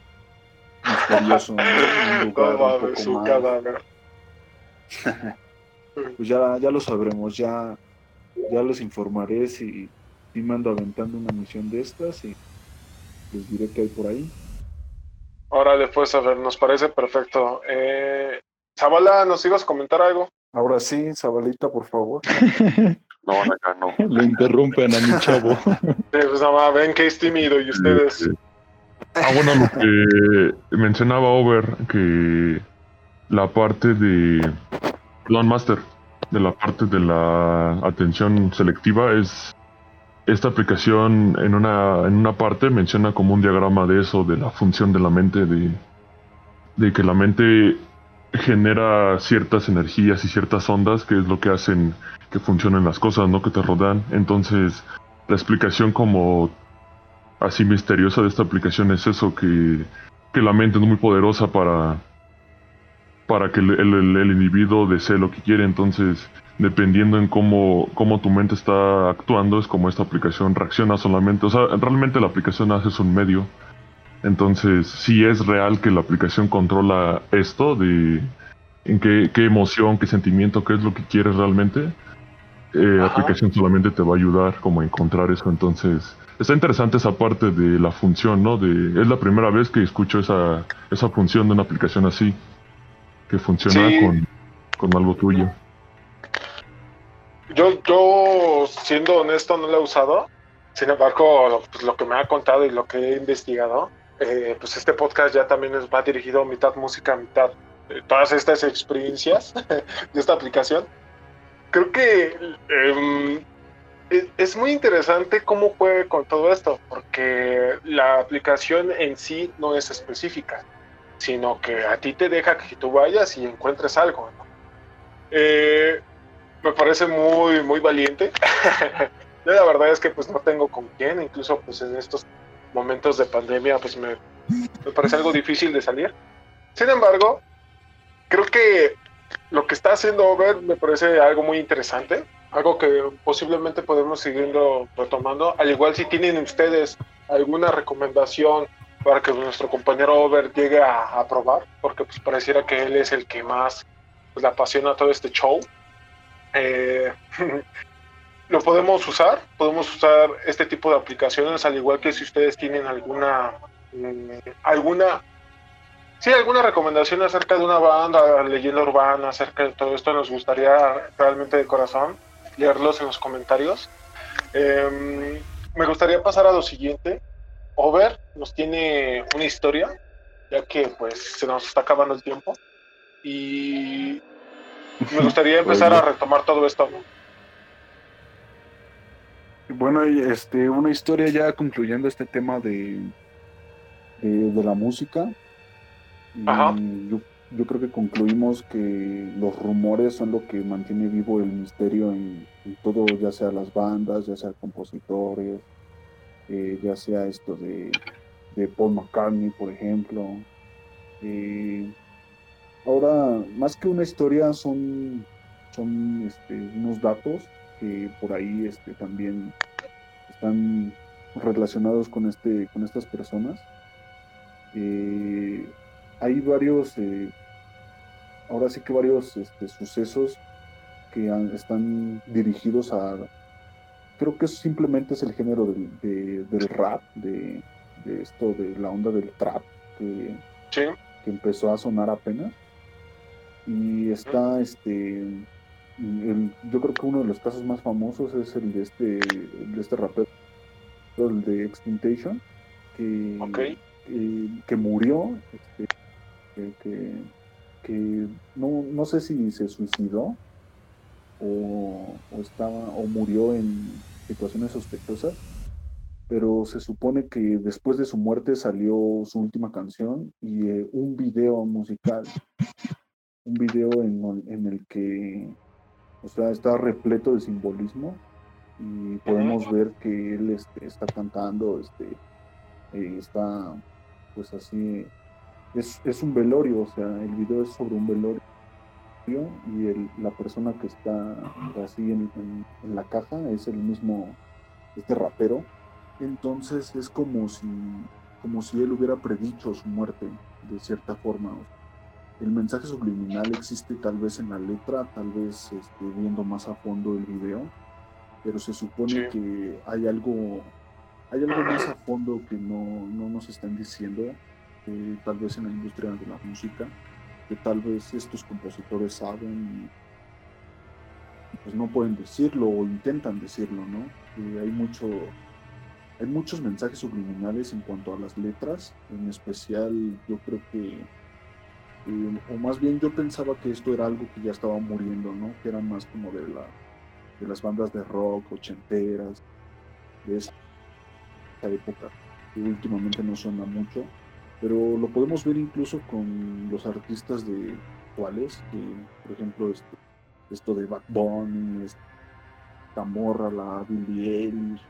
Speaker 2: Misterioso, un un cadáver. pues ya, ya lo sabremos, ya, ya les informaré si, si mando aventando una misión de estas y les diré qué hay por ahí.
Speaker 1: Ahora después, a ver, nos parece perfecto. Eh, Zabala, ¿nos ibas a comentar algo?
Speaker 2: Ahora sí, Zabalita, por favor.
Speaker 4: no, acá no.
Speaker 3: Le interrumpen a mi chavo.
Speaker 1: pues nada ven que es tímido y ustedes.
Speaker 4: Ah, bueno, lo que mencionaba Over, que la parte de Plan Master, de la parte de la atención selectiva, es esta aplicación en una, en una parte menciona como un diagrama de eso, de la función de la mente, de, de que la mente genera ciertas energías y ciertas ondas, que es lo que hacen que funcionen las cosas, ¿no? Que te rodean. Entonces, la explicación como así misteriosa de esta aplicación es eso, que, que la mente es muy poderosa para, para que el, el, el individuo desee lo que quiere. Entonces, dependiendo en cómo, cómo tu mente está actuando, es como esta aplicación reacciona solamente. O sea, realmente la aplicación hace un medio. Entonces, si es real que la aplicación controla esto de en qué, qué emoción, qué sentimiento, qué es lo que quieres realmente. Eh, la aplicación solamente te va a ayudar como a encontrar eso. Entonces, está interesante esa parte de la función, ¿no? De, es la primera vez que escucho esa, esa función de una aplicación así, que funciona con, con algo tuyo.
Speaker 1: Yo, yo, siendo honesto, no lo he usado. Sin embargo, pues, lo que me ha contado y lo que he investigado, eh, pues este podcast ya también va dirigido mitad música, mitad eh, todas estas experiencias de esta aplicación. Creo que em, e, es muy interesante cómo juega con todo esto, porque la aplicación en sí no es específica, sino que a ti te deja que tú vayas y encuentres algo. ¿no? Eh, me parece muy, muy valiente. Yo la verdad es que pues no tengo con quién, incluso pues en estos momentos de pandemia pues me, me parece algo difícil de salir. Sin embargo, creo que lo que está haciendo Over me parece algo muy interesante, algo que posiblemente podemos seguir retomando, al igual si tienen ustedes alguna recomendación para que nuestro compañero Over llegue a, a probar, porque pues pareciera que él es el que más pues, le apasiona todo este show. Eh, lo podemos usar, podemos usar este tipo de aplicaciones, al igual que si ustedes tienen alguna, mm, alguna, sí, alguna recomendación acerca de una banda, leyenda urbana, acerca de todo esto, nos gustaría realmente de corazón leerlos en los comentarios. Em, me gustaría pasar a lo siguiente. Over nos tiene una historia, ya que pues se nos está acabando el tiempo. Y me gustaría empezar a retomar todo esto.
Speaker 2: Bueno, este, una historia ya concluyendo este tema de, de, la música. Yo, yo, creo que concluimos que los rumores son lo que mantiene vivo el misterio en, todo, ya sea las bandas, ya sea compositores, eh, ya sea esto de, de, Paul McCartney, por ejemplo. Eh, ahora, más que una historia, son, son este, unos datos que por ahí este, también están relacionados con, este, con estas personas. Eh, hay varios, eh, ahora sí que varios este, sucesos que están dirigidos a, creo que simplemente es el género del, del rap, de, esto, de la onda del trap, que, que empezó a sonar apenas. Y está este yo creo que uno de los casos más famosos es el de este, de este rapero, el de Extinction, que, eh, que murió, este, que, no, no, sé si se suicidó o, estaba o murió en situaciones sospechosas, pero se supone que después de su muerte salió su última canción y eh, un video musical, un video en, en el que o sea, está repleto de simbolismo y podemos ver que él este, está cantando, este, eh, está pues así, es, un velorio, o sea, el video es sobre un velorio y la persona que está así en, la caja es el mismo, este rapero. Entonces es como si, como si él hubiera predicho su muerte de cierta forma el mensaje subliminal existe tal vez en la letra, tal vez este, viendo más a fondo el video, pero se supone que hay algo, hay algo más a fondo que no, nos están diciendo, eh, tal vez en la industria de la música, que tal vez estos compositores saben y pues no pueden decirlo o intentan decirlo, ¿no? hay mucho hay muchos mensajes subliminales en cuanto a las letras, en especial yo creo que o más bien yo pensaba que esto era algo que ya estaba muriendo, ¿no? Que era más como de, la, de las bandas de rock ochenteras, de esta época, que últimamente no suena mucho, pero lo podemos ver incluso con los artistas de actuales, que por ejemplo esto, esto de Backbone, esta morra, la Billie Eilish,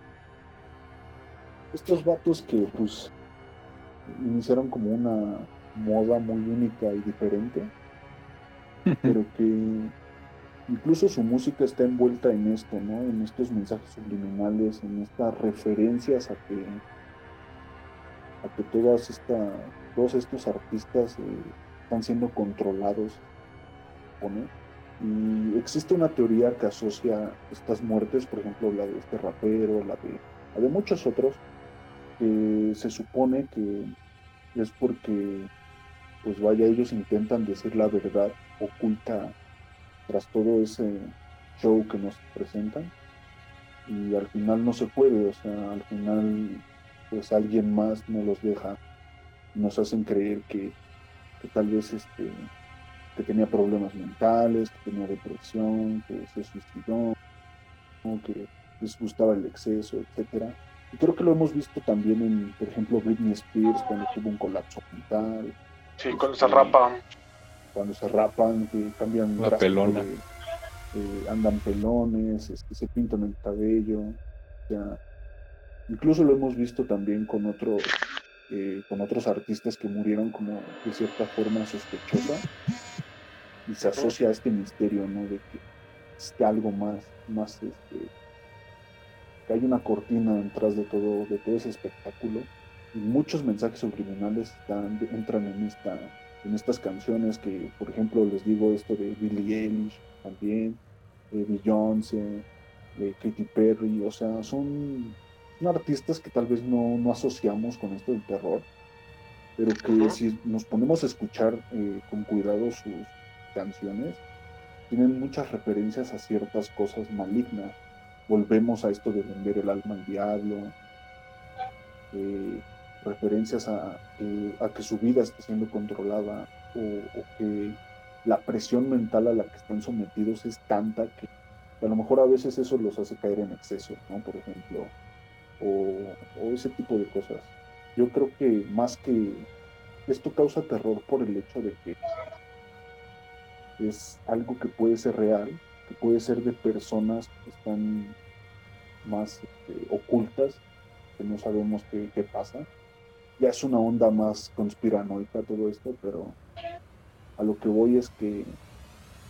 Speaker 2: estos vatos que pues iniciaron como una moda muy única y diferente, pero que incluso su música está envuelta en esto, ¿no? En estos mensajes subliminales, en estas referencias a que a que todos estos artistas eh, están siendo controlados, Y existe una teoría que asocia estas muertes, por ejemplo, la de este rapero, la de, la de muchos otros, que se supone que es porque pues vaya, ellos intentan decir la verdad oculta tras todo ese show que nos presentan y al final no se puede, o sea, al final pues alguien más no los deja, nos hacen creer que, tal vez este que tenía problemas mentales, que tenía depresión, que se suicidó, que les gustaba el exceso, etcétera. Y creo que lo hemos visto también en, por ejemplo, Britney Spears cuando tuvo un colapso mental,
Speaker 1: Sí, cuando se rapan.
Speaker 2: Cuando se rapan, que cambian
Speaker 3: la pelona.
Speaker 2: andan pelones, este, se pintan el cabello. Ya. Incluso lo hemos visto también con otros, eh, con otros artistas que murieron como de cierta forma sospechosa. Y se asocia a este misterio, ¿no? De que algo más, más este, que hay una cortina detrás de todo, de todo ese espectáculo. Muchos mensajes subliminales entran en esta, en estas canciones que, por ejemplo, les digo esto de Billie Eilish también, de Beyoncé, de Katy Perry, o sea, son, artistas que tal vez no, no, asociamos con esto del terror, pero que si nos ponemos a escuchar eh, con cuidado sus canciones, tienen muchas referencias a ciertas cosas malignas. Volvemos a esto de vender el alma al diablo, eh, referencias a, a, que su vida está siendo controlada o, que la presión mental a la que están sometidos es tanta que a lo mejor a veces eso los hace caer en exceso, ¿no? Por ejemplo, o, ese tipo de cosas. Yo creo que más que esto causa terror por el hecho de que es algo que puede ser real, que puede ser de personas que están más este, ocultas, que no sabemos qué, pasa, ya es una onda más conspiranoica todo esto, pero a lo que voy es que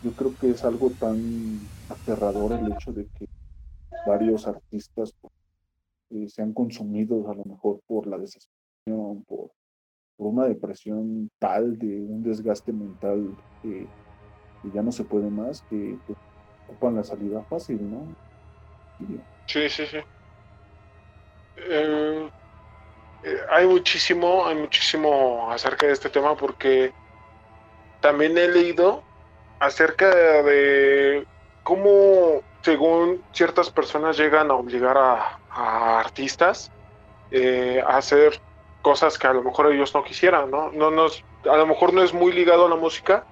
Speaker 2: yo creo que es algo tan aterrador el hecho de que varios artistas eh, sean consumidos a lo mejor por la desesperación, por, una depresión tal, de un desgaste mental que, ya no se puede más, que ocupan la salida fácil, ¿no?
Speaker 1: Sí, sí, sí. Eh, eh, hay muchísimo, hay muchísimo acerca de este tema porque también he leído acerca de cómo, según ciertas personas, llegan a obligar a, artistas eh, a hacer cosas que a lo mejor ellos no quisieran, ¿no? no nos, a lo mejor no es muy ligado a la música,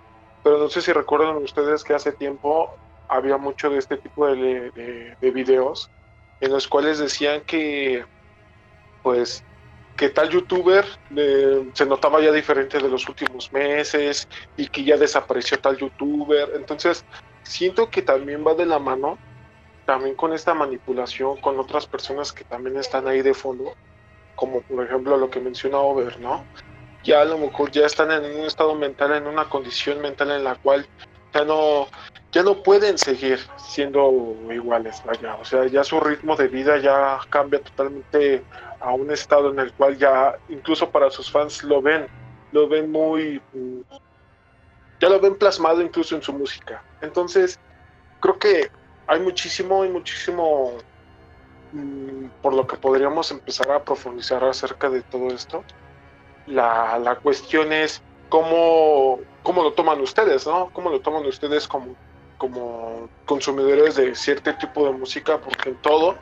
Speaker 1: pero no sé si recuerdan ustedes que hace tiempo había mucho de este tipo de, de videos en los cuales decían que, pues, que tal youtuber eh, se notaba ya diferente de los últimos meses y que ya desapareció tal youtuber. Entonces, siento que también va de la mano, también con esta manipulación con otras personas que también están ahí de fondo, como por ejemplo lo que menciona Over, ¿no? Ya a lo mejor ya están en un estado mental, en una condición mental en la cual ya no, ya no pueden seguir siendo iguales, vaya. O sea, ya su ritmo de vida ya cambia totalmente a un estado en el cual ya incluso para sus fans lo ven, lo ven muy, ya lo ven plasmado incluso en su música. Entonces, creo que hay muchísimo, hay muchísimo mm, por lo que podríamos empezar a profundizar acerca de todo esto. La, la cuestión es cómo, cómo lo toman ustedes, ¿no? ¿Cómo lo toman ustedes como, como consumidores de cierto tipo de música? Porque en todo,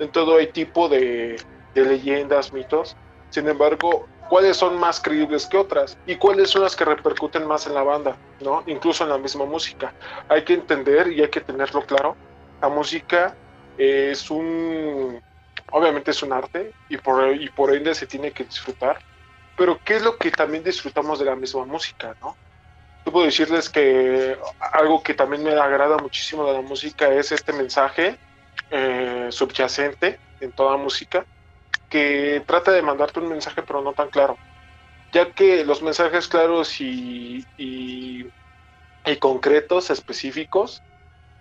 Speaker 1: en todo hay tipo de, de leyendas, mitos. Sin embargo, ¿cuáles son más creíbles que otras? ¿Y cuáles son las que repercuten más en la banda? ¿no? Incluso en la misma música. Hay que entender y hay que tenerlo claro. La música es un... Obviamente es un arte y por, y por ende se tiene que disfrutar. Pero ¿qué es lo que también disfrutamos de la misma música? ¿no? puedo decirles que algo que también me agrada muchísimo de la música es este mensaje eh, subyacente en toda música que trata de mandarte un mensaje pero no tan claro, ya que los mensajes claros y, y, concretos, específicos,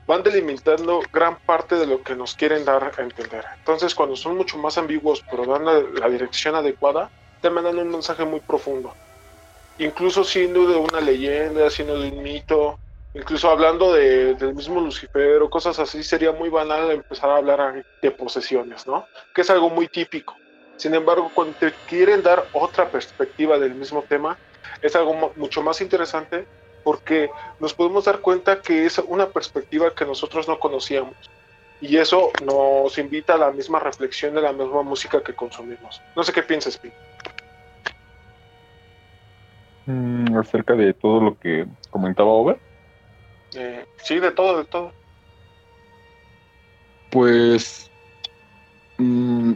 Speaker 1: van delimitando gran parte de lo que nos quieren dar a entender. Entonces, cuando son mucho más ambiguos, pero dan la, dirección adecuada, te mandan un mensaje muy profundo. Incluso siendo de una leyenda, siendo de un mito, incluso hablando de, del mismo Lucifer o cosas así, sería muy banal empezar a hablar de posesiones, ¿no? Que es algo muy típico. Sin embargo, cuando te quieren dar otra perspectiva del mismo tema, es algo mucho más interesante porque nos podemos dar cuenta que es una perspectiva que nosotros no conocíamos. Y eso nos invita a la misma reflexión de la misma música que consumimos. No sé qué piensas, Pi.
Speaker 3: Mm, acerca de todo lo que comentaba Over.
Speaker 1: Eh, sí, de todo, de todo.
Speaker 3: Pues mm,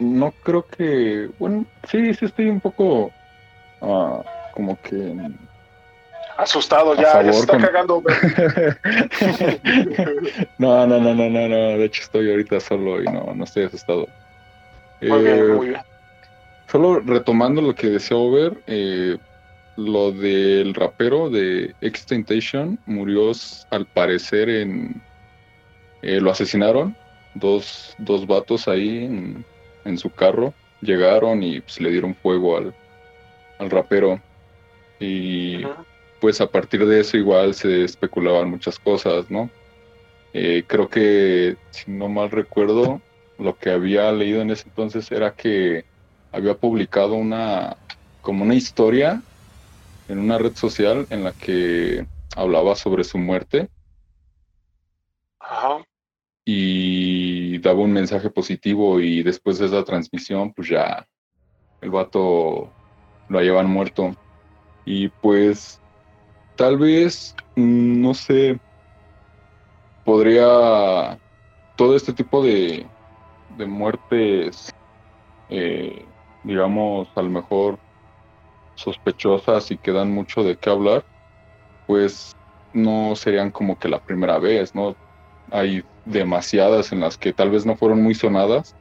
Speaker 3: no creo que, bueno, sí, sí estoy un poco uh, como que
Speaker 1: asustado ya, ya se está cagando.
Speaker 3: no, no, no, no, no, no, de hecho estoy ahorita solo y no, no estoy asustado.
Speaker 1: Muy bien, eh, muy bien.
Speaker 3: Solo retomando lo que decía Over, eh, lo del rapero de Extentation murió al parecer en... Eh, lo asesinaron, dos, dos vatos ahí en, en su carro, llegaron y pues, le dieron fuego al, al rapero. Y pues a partir de eso igual se especulaban muchas cosas, ¿no? Eh, creo que, si no mal recuerdo, lo que había leído en ese entonces era que había publicado una, como una historia en una red social en la que hablaba sobre su muerte.
Speaker 1: Ajá.
Speaker 3: Y daba un mensaje positivo y después de esa transmisión, pues ya el vato lo llevan muerto. Y pues tal vez, mm, no sé, podría todo este tipo de, de muertes, eh, digamos, a lo mejor sospechosas y que dan mucho de qué hablar, pues no serían como que la primera vez, ¿no? Hay demasiadas en las que tal vez no fueron muy sonadas,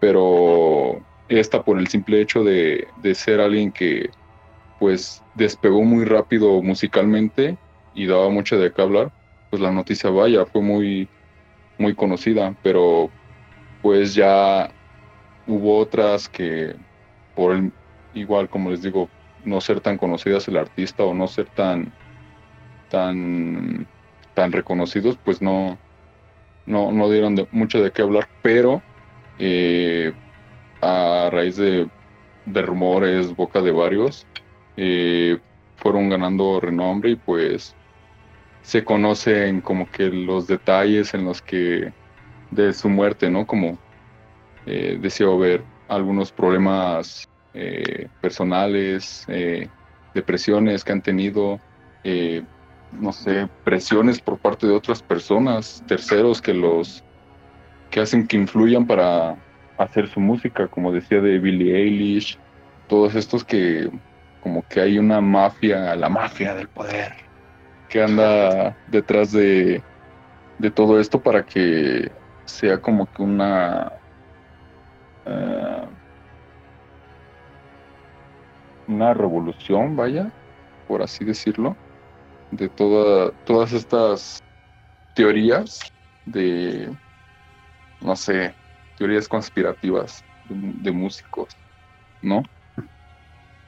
Speaker 3: pero esta por el simple hecho de, de ser alguien que pues despegó muy rápido musicalmente y daba mucho de qué hablar, pues la noticia vaya, fue muy, muy conocida, pero pues ya hubo otras que por el, igual como les digo, no ser tan conocidas el artista o no ser tan tan tan reconocidos, pues no no, no dieron mucho de qué hablar, pero eh, a raíz de, de, rumores, boca de varios, eh, fueron ganando renombre y pues se conocen como que los detalles en los que de su muerte, ¿no? Como eh, ver algunos problemas eh, personales, eh, depresiones que han tenido, eh, no sé, presiones por parte de otras personas, terceros que los que hacen que influyan para hacer su música, como decía de Billie Eilish, todos estos que como que hay una mafia, la mafia del poder, que anda detrás de, de todo esto para que sea como que una una revolución, vaya, por así decirlo, de toda, todas estas teorías de, no sé, teorías conspirativas de, de músicos, ¿no?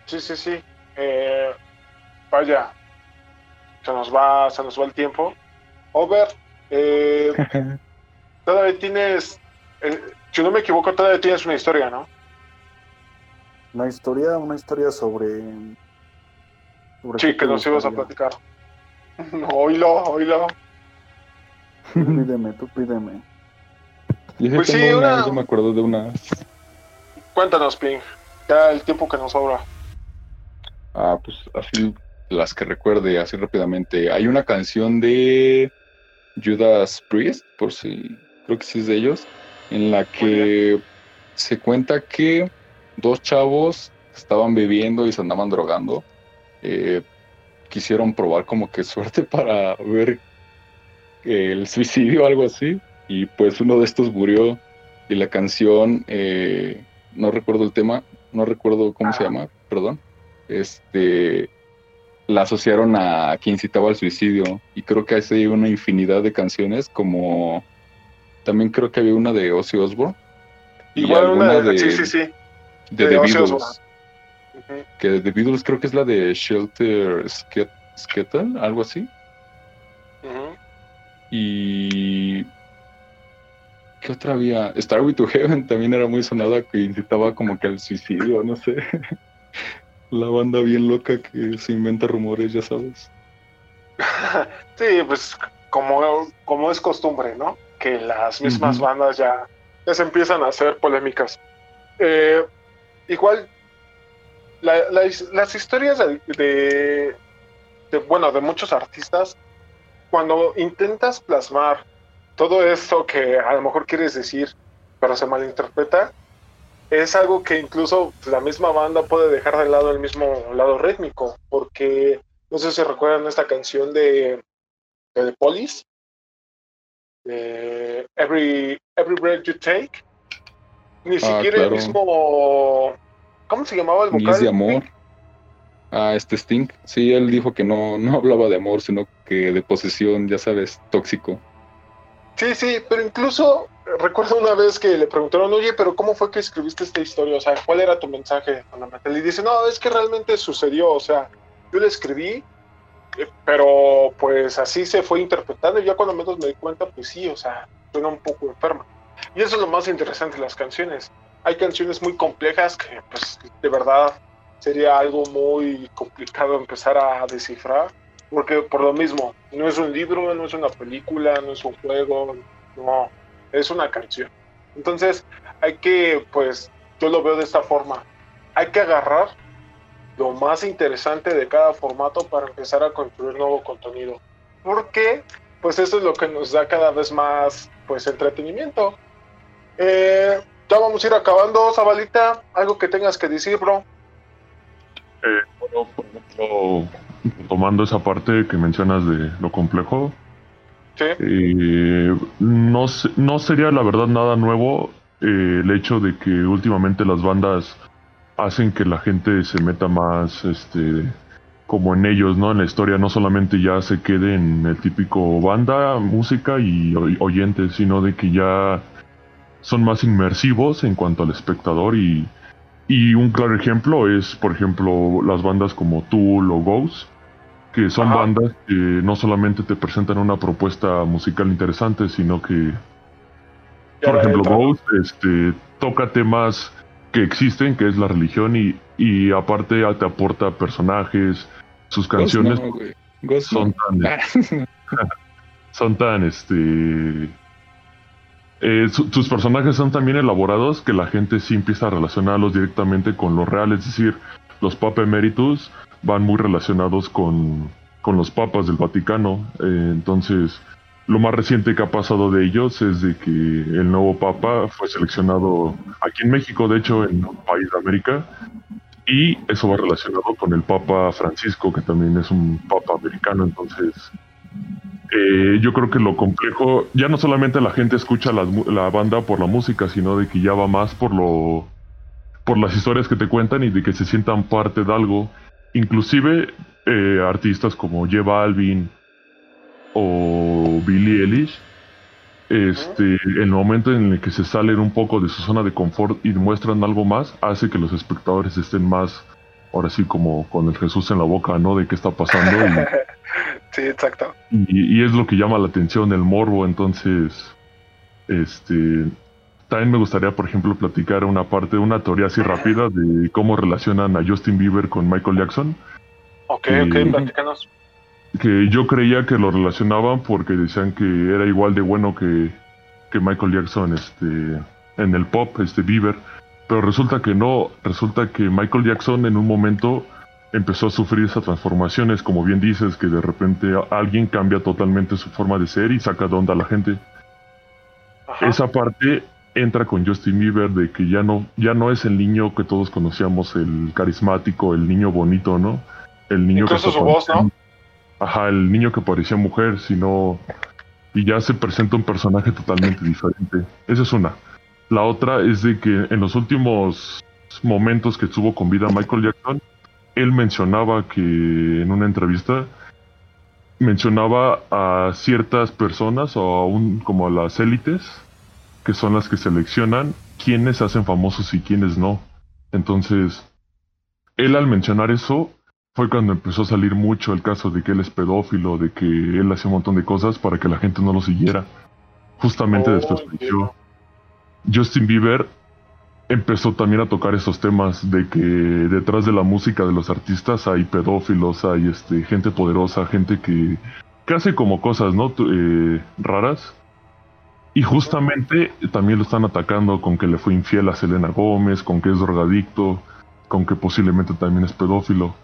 Speaker 1: Sí, sí, sí. Eh, vaya, se nos va, se nos va el tiempo. Over, eh, todavía tienes, eh, si no me equivoco, todavía tienes una historia, ¿no?
Speaker 2: Una historia, una historia sobre.
Speaker 1: sobre sí, que nos ibas a platicar. Oílo, oílo.
Speaker 2: Tú pídeme, tú pídeme.
Speaker 3: pues sí, una... una... Yo me acuerdo de una.
Speaker 1: Cuéntanos, Ping. Ya el tiempo que nos sobra.
Speaker 3: Ah, pues así las que recuerde así rápidamente. Hay una canción de Judas Priest, por si creo que sí es de ellos, en la que se cuenta que dos chavos estaban bebiendo y se andaban drogando. Eh, quisieron probar como que suerte para ver el suicidio o algo así. Y pues uno de estos murió y la canción, eh, no recuerdo el tema, no recuerdo cómo se llama, perdón. Este, la asociaron a quien incitaba al suicidio. Y creo que hay una infinidad de canciones, como también creo que había una de Ozzy Osbourne.
Speaker 1: Y Igual una de, sí, sí, sí.
Speaker 3: De, The Beatles. Que de The Beatles creo que es la de Shelter Skettle, algo así. Y. ¿Qué otra había? Star With to Heaven también era muy sonada que incitaba como que al suicidio, no sé. la banda bien loca que se inventa rumores, ya sabes.
Speaker 1: sí, pues como, como es costumbre, ¿no? Que las mismas bandas ya, ya se empiezan a hacer polémicas. Eh, igual, las historias de, bueno, de muchos artistas, cuando intentas plasmar todo eso que a lo mejor quieres decir, pero se malinterpreta, es algo que incluso la misma banda puede dejar de lado el mismo lado rítmico, porque no sé si recuerdan esta canción de, de The Police, Every, Every Breath You Take, ni ah, siquiera el mismo, ¿cómo se llamaba el vocal?
Speaker 3: de amor. Ah, este Sting. Sí, él dijo que no, no hablaba de amor, sino que de posesión, ya sabes, tóxico.
Speaker 1: Sí, sí, pero incluso recuerdo una vez que le preguntaron, oye, pero ¿cómo fue que escribiste esta historia? O sea, ¿cuál era tu mensaje fundamental? Y dice, no, es que realmente sucedió, o sea, yo la escribí, eh, pero pues así se fue interpretando y ya cuando menos me di cuenta, pues sí, o sea, suena un poco enferma. Y eso es lo más interesante de las canciones. Hay canciones muy complejas que pues de verdad sería algo muy complicado empezar a descifrar, porque por lo mismo, no es un libro, no es una película, no es un juego, no, es una canción. Entonces hay que, pues, yo lo veo de esta forma, hay que agarrar lo más interesante de cada formato para empezar a construir nuevo contenido. Porque, pues eso es lo que nos da cada vez más, pues, entretenimiento. Eh, ya vamos a ir acabando, Zabalita. Algo que tengas que decir, bro.
Speaker 4: Eh, bueno, por ejemplo, tomando esa parte que mencionas de lo complejo,
Speaker 1: Sí.
Speaker 4: eh, no, no sería la verdad nada nuevo eh, el hecho de que últimamente las bandas hacen que la gente se meta más este como en ellos, ¿no? En la historia no solamente ya se quede en el típico banda, música y oy- oyentes, sino de que ya son más inmersivos en cuanto al espectador y, y un claro ejemplo es, por ejemplo, las bandas como Tool o Ghost, que son
Speaker 1: Ajá.
Speaker 4: bandas que no solamente te presentan una propuesta musical interesante, sino que,
Speaker 1: Ya
Speaker 4: por ejemplo. Ghost este, toca temas que existen, que es la religión, y, y aparte te aporta personajes, sus canciones
Speaker 3: Ghost no, güey. Ghost
Speaker 4: son
Speaker 3: no.
Speaker 4: tan, son tan, este... eh, su- sus personajes son tan bien elaborados que la gente sí empieza a relacionarlos directamente con lo real, es decir, los Papa Emeritus van muy relacionados con, con los papas del Vaticano, eh, entonces lo más reciente que ha pasado de ellos es de que el nuevo papa fue seleccionado aquí en México, de hecho, en un país de América, y eso va relacionado con el Papa Francisco, que también es un Papa americano. Entonces, eh, yo creo que lo complejo, ya no solamente la gente escucha mu- la, banda por la música, sino de que ya va más por lo por las historias que te cuentan y de que se sientan parte de algo. Inclusive eh, artistas como J Balvin o Billie Eilish, este, el momento en el que se salen un poco de su zona de confort y muestran algo más, hace que los espectadores estén más, ahora sí, como con el Jesús en la boca, ¿no? De qué está pasando.
Speaker 1: sí, exacto.
Speaker 4: Y, y es lo que llama la atención, el morbo. Entonces, este, también me gustaría, por ejemplo, platicar una parte, una teoría así rápida de cómo relacionan a Justin Bieber con Michael Jackson.
Speaker 1: Ok,
Speaker 4: Sí.
Speaker 1: ok, platícanos.
Speaker 4: que yo creía que lo relacionaban porque decían que era igual de bueno que, que Michael Jackson este, en el pop, este Bieber, pero resulta que no, resulta que Michael Jackson en un momento empezó a sufrir esas transformaciones, como bien dices, que de repente alguien cambia totalmente su forma de ser y saca de onda a la gente.
Speaker 1: Ajá.
Speaker 4: Esa parte entra con Justin Bieber de que ya no, ya no es el niño que todos conocíamos, el carismático, el niño bonito, ¿no? El niño
Speaker 1: Incluso
Speaker 4: hasta
Speaker 1: su voz,
Speaker 4: parecía-
Speaker 1: ¿no?
Speaker 4: Ajá, el niño que parecía mujer, sino. Y ya se presenta un personaje totalmente diferente. Esa es una. La otra es de que en los últimos momentos que estuvo con vida Michael Jackson, él mencionaba que en una entrevista mencionaba a ciertas personas o a un, como a las élites que son las que seleccionan quiénes hacen famosos y quiénes no. Entonces, él al mencionar eso fue cuando empezó a salir mucho el caso de que él es pedófilo, de que él hacía un montón de cosas para que la gente no lo siguiera. Justamente
Speaker 1: Oh,
Speaker 4: después falleció. Justin Bieber empezó también a tocar esos temas de que detrás de la música de los artistas hay pedófilos, hay este, gente poderosa, gente que, que hace como cosas eh, raras. Y justamente también lo están atacando con que le fue infiel a Selena Gómez, con que es drogadicto, con que posiblemente también es pedófilo.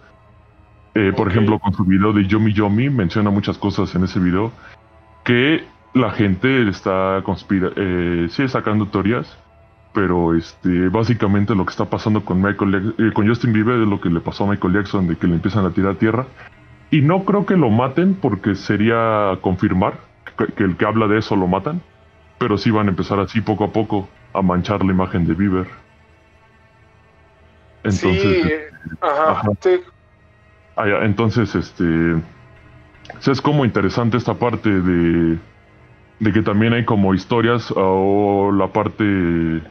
Speaker 4: Eh, por ejemplo, con su video de Yomi Yomi menciona muchas cosas en ese video que la gente está conspira eh, sigue sacando teorías, pero este básicamente lo que está pasando con Michael eh, con Justin Bieber es lo que le pasó a Michael Jackson de que le empiezan a tirar tierra y no creo que lo maten porque sería confirmar que, que el que habla de eso lo matan, pero sí van a empezar así poco a poco a manchar la imagen de Bieber. Entonces,
Speaker 1: sí, eh, ajá,
Speaker 4: ajá.
Speaker 1: sí,
Speaker 4: Ah, ya, entonces, este. es como interesante esta parte de. De que también hay como historias o la parte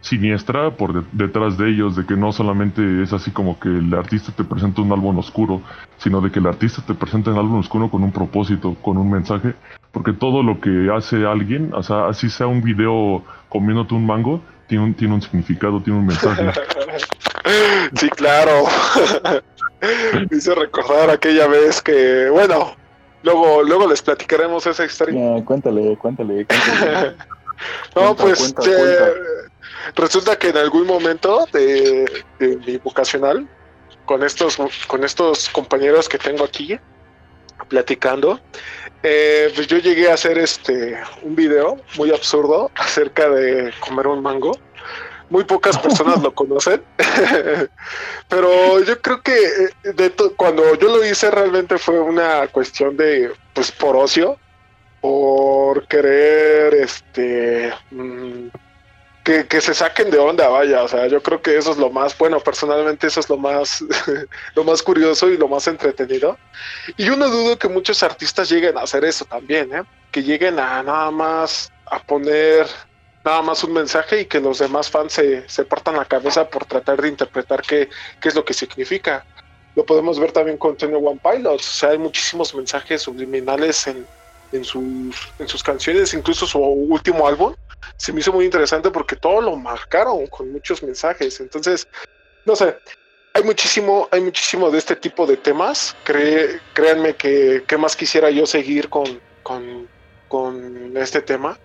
Speaker 4: siniestra por detrás de ellos, de que no solamente es así como que el artista te presenta un álbum oscuro, sino de que el artista te presenta un álbum oscuro con un propósito, con un mensaje, porque todo lo que hace alguien, o sea, así sea un video comiéndote un mango, tiene un, tiene un significado, tiene un mensaje.
Speaker 1: Sí, claro. Me hizo recordar aquella vez que, bueno, luego, luego les platicaremos esa historia.
Speaker 2: cuéntale, cuéntale, cuéntale.
Speaker 1: no, pues resulta que en algún momento de, mi vocacional, con estos, con estos compañeros que tengo aquí platicando, eh, pues yo llegué a hacer este un video muy absurdo acerca de comer un mango. Muy pocas personas lo conocen, pero yo creo que eh, cuando yo lo hice realmente fue una cuestión de, pues, por ocio, por querer, este, mm, que, que, se saquen de onda, vaya, o sea, yo creo que eso es lo más, bueno, personalmente eso es lo más, lo más curioso y lo más entretenido. Y yo no dudo que muchos artistas lleguen a hacer eso también, ¿eh? que lleguen a nada más a poner nada más un mensaje y que los demás fans se, se partan la cabeza por tratar de interpretar qué, qué es lo que significa. Lo podemos ver también con Tony One Pilots, o sea, hay muchísimos mensajes subliminales en, en, sus, en sus canciones, incluso su último álbum. Se me hizo muy interesante porque todo lo marcaron con muchos mensajes. Entonces, no sé, hay muchísimo, hay muchísimo de este tipo de temas. créanme que, qué más quisiera yo seguir con, con, con este tema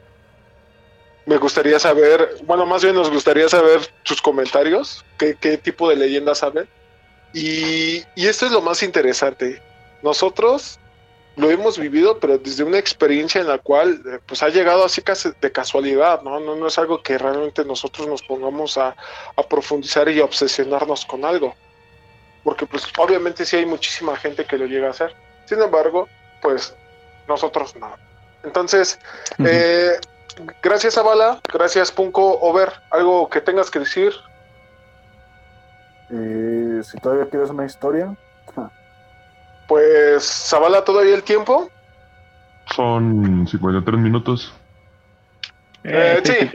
Speaker 1: me gustaría saber, bueno, más bien nos gustaría saber sus comentarios, qué, qué tipo de leyendas saben. Y, y, esto es lo más interesante. Nosotros lo hemos vivido, pero desde una experiencia en la cual eh, pues ha llegado así casi de casualidad, ¿no? No, no es algo que realmente nosotros nos pongamos a, a profundizar y a obsesionarnos con algo. Porque pues obviamente sí hay muchísima gente que lo llega a hacer. Sin embargo, pues nosotros no. Entonces, eh, gracias Zavala, gracias Punko Over, algo que tengas que decir.
Speaker 2: Eh, si todavía quieres una historia.
Speaker 1: Pues Zavala, todavía el tiempo.
Speaker 4: Son 53 minutos.
Speaker 1: Eh, sí,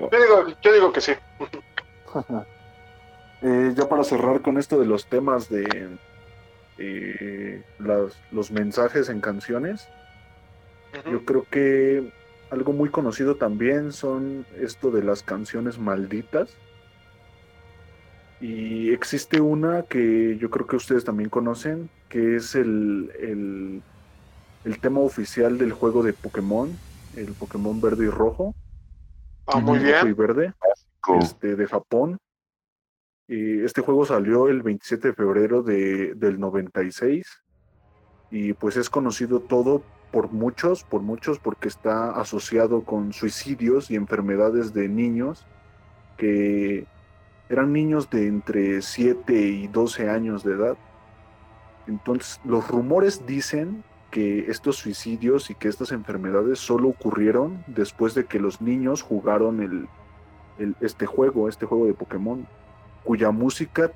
Speaker 1: yo digo, que sí.
Speaker 2: eh, ya para cerrar con esto de los temas de los mensajes en canciones, yo creo que algo muy conocido también son esto de las canciones malditas. Y existe una que yo creo que ustedes también conocen, que es el, el, tema oficial del juego de Pokémon, el Pokémon verde y rojo.
Speaker 1: Ah, muy bien.
Speaker 2: y verde, este, de Japón. Y este juego salió el 27 de febrero de, del 96 y pues es conocido todo por muchos, por muchos, porque está asociado con suicidios y enfermedades de niños que eran niños de entre 7 y 12 años de edad. Entonces, los rumores dicen que estos suicidios y que estas enfermedades solo ocurrieron después de que los niños jugaron el, este juego, este juego de Pokémon, cuya música,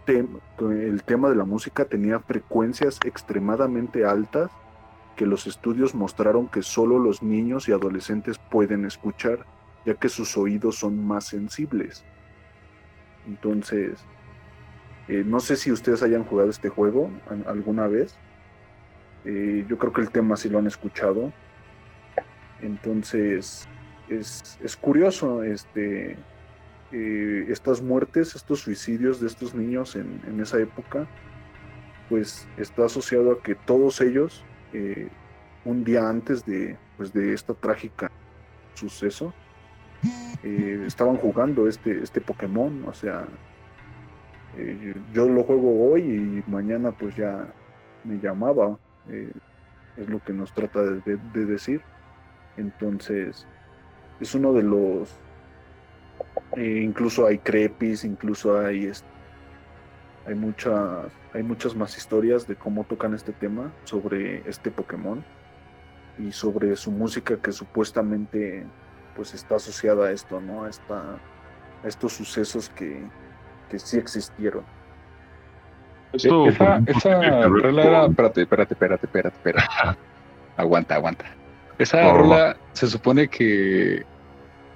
Speaker 2: el tema de la música tenía frecuencias extremadamente altas que los estudios mostraron que solo los niños y adolescentes pueden escuchar, ya que sus oídos son más sensibles. Entonces, eh, no sé si ustedes hayan jugado este juego alguna vez. Eh, yo creo que el tema sí lo han escuchado. Entonces, es, curioso este, eh, estas muertes, estos suicidios de estos niños en, en esa época, pues está asociado a que todos ellos un día antes de, pues, de esta trágica suceso, eh, estaban jugando este, este Pokémon, o sea, eh, yo lo juego hoy y mañana pues ya me llamaba, es lo que nos trata de, decir. Entonces, es uno de los, incluso hay crepis, incluso hay, este, hay muchas hay muchas más historias de cómo tocan este tema sobre este Pokémon y sobre su música que supuestamente pues está asociada a esto, ¿no? A, esta, estos sucesos que, que sí existieron.
Speaker 3: Esto, esa, esa rola era, espérate, espérate, espérate, espérate, espérate. aguanta, aguanta. Esa rola se supone que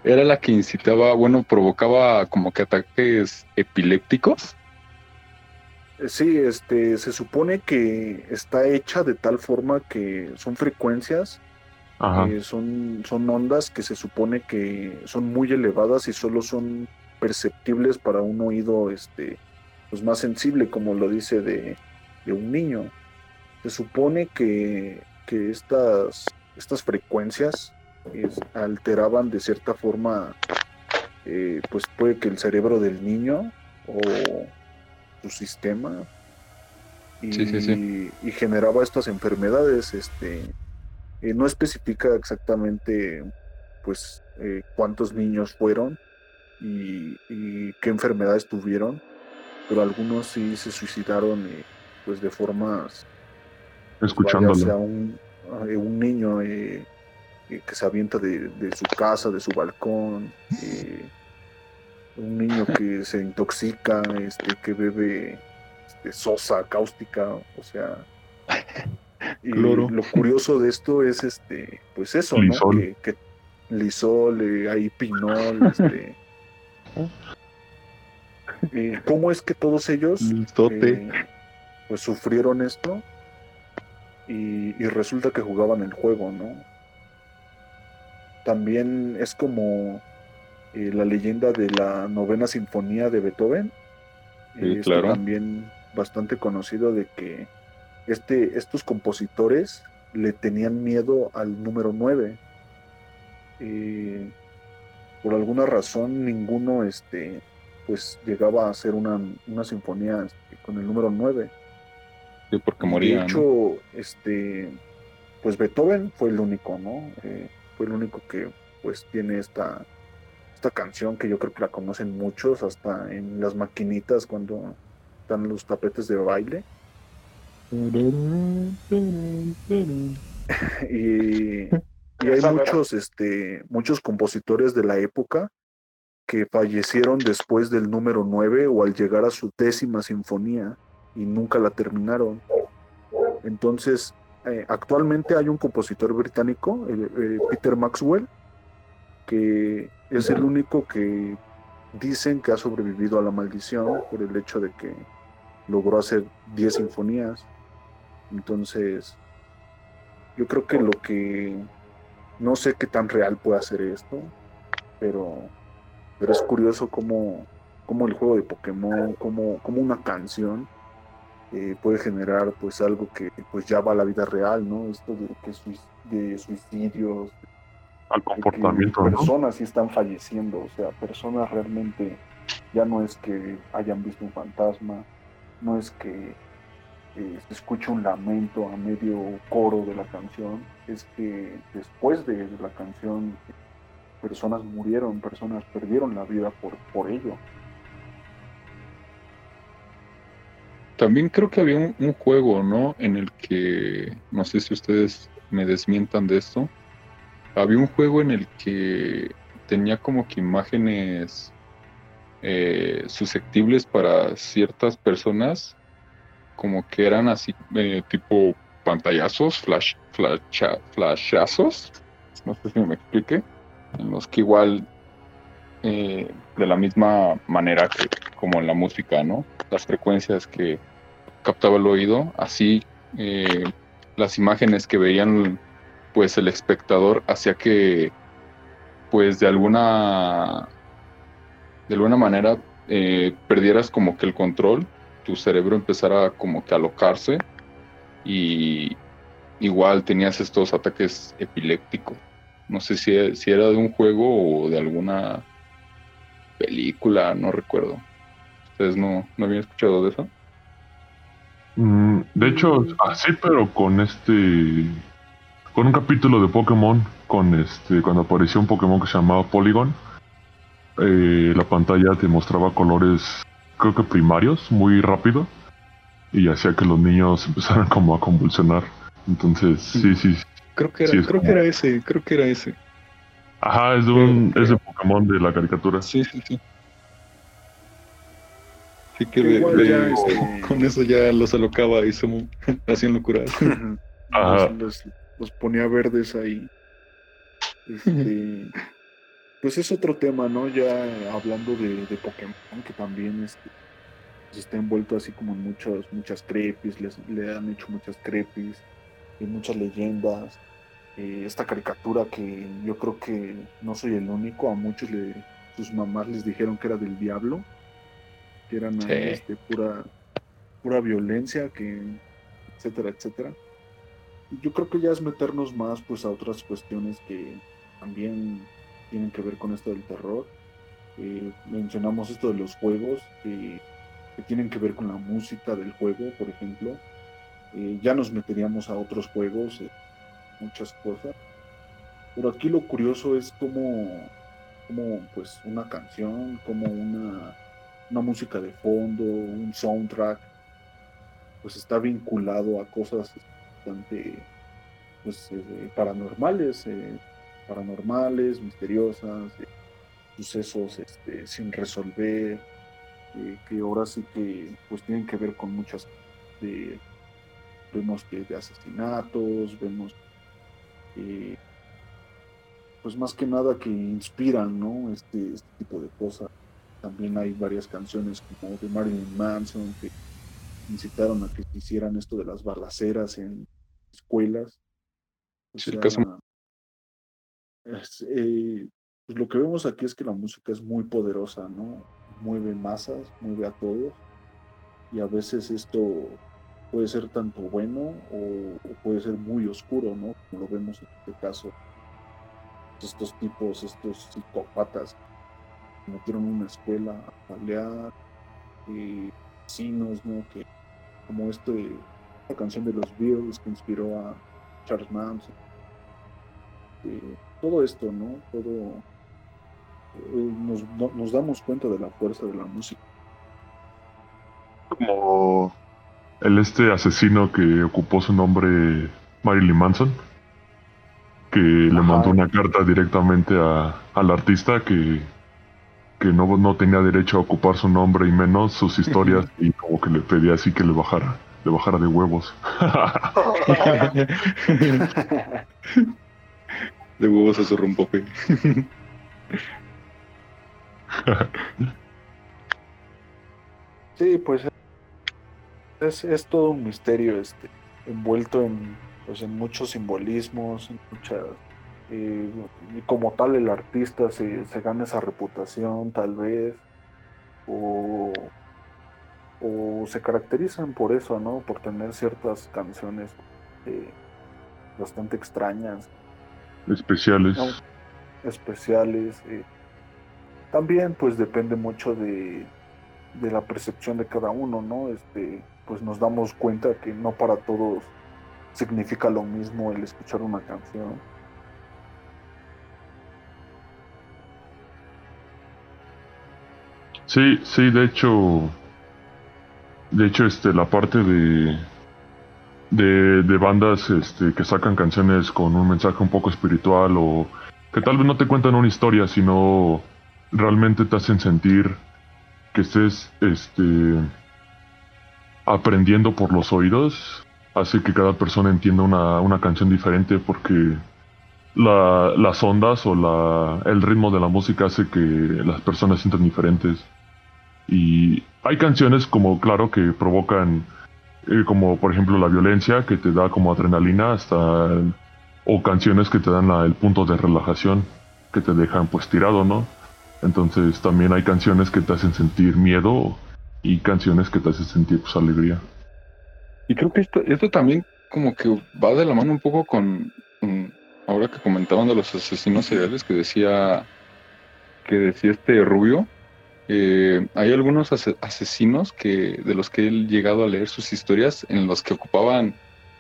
Speaker 3: era la que incitaba, bueno, provocaba como que ataques epilépticos.
Speaker 2: Sí, este, se supone que está hecha de tal forma que son frecuencias, eh, son, son ondas que se supone que son muy elevadas y solo son perceptibles para un oído este, pues más sensible, como lo dice de, un niño. Se supone que, que estas, estas frecuencias alteraban de cierta forma, eh, pues puede que el cerebro del niño o su sistema y, generaba estas enfermedades. Este, eh, no especifica exactamente pues eh, cuántos niños fueron y, qué enfermedades tuvieron, pero algunos sí se suicidaron pues de formas
Speaker 4: escuchándolo.
Speaker 2: un, un niño que se avienta de, su casa, de su balcón, eh, un niño que se intoxica, este, que bebe este, sosa cáustica, o sea. Y lo curioso de esto es este, pues eso, ¿no? Que, que lisol, eh, hay pinol, este. ¿Cómo es que todos ellos eh, pues sufrieron esto? Y, y, resulta que jugaban el juego, ¿no? también es como eh, la leyenda de la novena sinfonía de Beethoven.
Speaker 3: Sí, claro.
Speaker 2: También bastante conocido de que este, estos compositores le tenían miedo al número 9. Eh, por alguna razón ninguno este, pues llegaba a hacer una, sinfonía este, con el número 9.
Speaker 3: Sí, porque moría.
Speaker 2: De hecho, este, pues Beethoven fue el único, ¿no? Eh, fue el único que pues tiene esta, esta canción que yo creo que la conocen muchos, hasta en las maquinitas cuando están los tapetes de baile. y, hay muchos, este, muchos compositores de la época que fallecieron después del número 9 o al llegar a su décima sinfonía y nunca la terminaron. Entonces, eh, actualmente hay un compositor británico, eh, Peter Maxwell, que es el único que dicen que ha sobrevivido a la maldición por el hecho de que logró hacer 10 sinfonías. Entonces, yo creo que lo que no sé qué tan real puede hacer esto, pero, pero es curioso cómo, cómo el juego de Pokémon, como, como una canción eh, puede generar pues algo que pues ya va a la vida real, ¿no? Esto de, que de suicidios.
Speaker 4: Al comportamiento.
Speaker 2: personas sí están falleciendo, o sea, personas realmente ya no es que hayan visto un fantasma, no es que se escuche un lamento a medio coro de la canción, es que después de la canción personas murieron, personas perdieron la vida por, por ello.
Speaker 3: También creo que había un, juego, ¿no? En el que, no sé si ustedes me desmientan de esto, había un juego en el que tenía como que imágenes eh, susceptibles para ciertas personas, como que eran así, eh, tipo pantallazos, flash, flashazos, no sé si me explique, en los que igual eh, de la misma manera que como en la música, ¿no? Las frecuencias que captaba el oído, así eh, las imágenes que veían pues el espectador hacía que pues de alguna de alguna manera perdieras como que el control, tu cerebro empezara como que a alocarse y igual tenías estos ataques epilépticos. No sé si, si era de un juego o de alguna película, no recuerdo. ¿Ustedes no, no habían escuchado de eso?
Speaker 4: Mm, de hecho, así, pero con este. Con un capítulo de Pokémon, con este. Cuando apareció un Pokémon que se llamaba Polygon, eh, la pantalla te mostraba colores, creo que primarios, muy rápido, y hacía que los niños empezaran como a convulsionar. Entonces, sí, sí.
Speaker 3: Creo que era, creo que era ese, creo que era ese.
Speaker 4: Ajá, es de un, es de Pokémon de la caricatura.
Speaker 3: Sí, sí, sí. Sí que este, con eso ya los alocaba y se hacían locuras.
Speaker 2: Los, ponía verdes ahí. Este, pues es otro tema, ¿no? Ya hablando de, de Pokémon, que también este, pues está envuelto así como en muchas, muchas crepis, les, le han hecho muchas crepis, y muchas leyendas. Eh, esta caricatura que yo creo que no soy el único, a muchos le, sus mamás les dijeron que era del diablo, que eran este, pura, pura violencia, que etcétera, etcétera. Yo creo que ya es meternos más pues a otras cuestiones que también tienen que ver con esto del terror. Eh, mencionamos esto de los juegos que tienen que ver con la música del juego, por ejemplo. Eh, ya nos meteríamos a otros juegos, eh, muchas cosas. Pero aquí lo curioso es como, como pues una canción, como una, una música de fondo, un soundtrack, pues está vinculado a cosas bastante pues, eh, paranormales, paranormales, misteriosas, sucesos este, sin resolver, que ahora sí que pues tienen que ver con muchas de vemos que de asesinatos, vemos pues más que nada que inspiran, ¿no? Este, este, tipo de cosas. También hay varias canciones como de Marilyn Manson que incitaron a que hicieran esto de las balaceras en escuelas. Eh, pues lo que vemos aquí es que la música es muy poderosa, ¿no? Mueve masas, mueve a todos. Y a veces esto puede ser tanto bueno o, puede ser muy oscuro, ¿no? Como lo vemos en este caso. Estos tipos, estos psicópatas, metieron una escuela a pelear, eh, vecinos, ¿no? Que como este, la canción de los Beatles que inspiró a Charles Manson. Eh, todo esto, ¿no? Todo eh, nos, nos damos cuenta de la fuerza de la música.
Speaker 4: Como el este asesino que ocupó su nombre Marilyn Manson, que le mandó una carta directamente a, al artista que, que no, no tenía derecho a ocupar su nombre y menos sus historias y como que le pedía así que le bajara, le bajara de huevos.
Speaker 3: de huevos a su rompope.
Speaker 2: sí, pues es, todo un misterio este, envuelto en, pues, en muchos simbolismos, en muchas, eh, y como tal el artista se, gana esa reputación tal vez, o, se caracterizan por eso, ¿no? Por tener ciertas canciones eh, bastante extrañas.
Speaker 4: Especiales.
Speaker 2: especiales. Eh. También pues depende mucho de, de la percepción de cada uno, ¿no? Este, pues nos damos cuenta que no para todos significa lo mismo el escuchar una canción.
Speaker 4: Sí, sí, de hecho, de hecho, este, la parte de, de, de bandas este, que sacan canciones con un mensaje un poco espiritual o que tal vez no te cuentan una historia, sino realmente te hacen sentir que estés, este, aprendiendo por los oídos hace que cada persona entienda una, canción diferente porque las ondas o la, el ritmo de la música hace que las personas sientan diferentes. Y hay canciones como, claro, que provocan, eh, como por ejemplo la violencia, que te da como adrenalina, hasta, o canciones que te dan el punto de relajación, que te dejan pues tirado, ¿no? Entonces también hay canciones que te hacen sentir miedo y canciones que te hacen sentir pues, alegría.
Speaker 3: Y creo que esto, esto también como que va de la mano un poco con, ahora que comentaban de los asesinos seriales que decía que decía este Rubio, eh, hay algunos asesinos que de los que he llegado a leer sus historias en los que ocupaban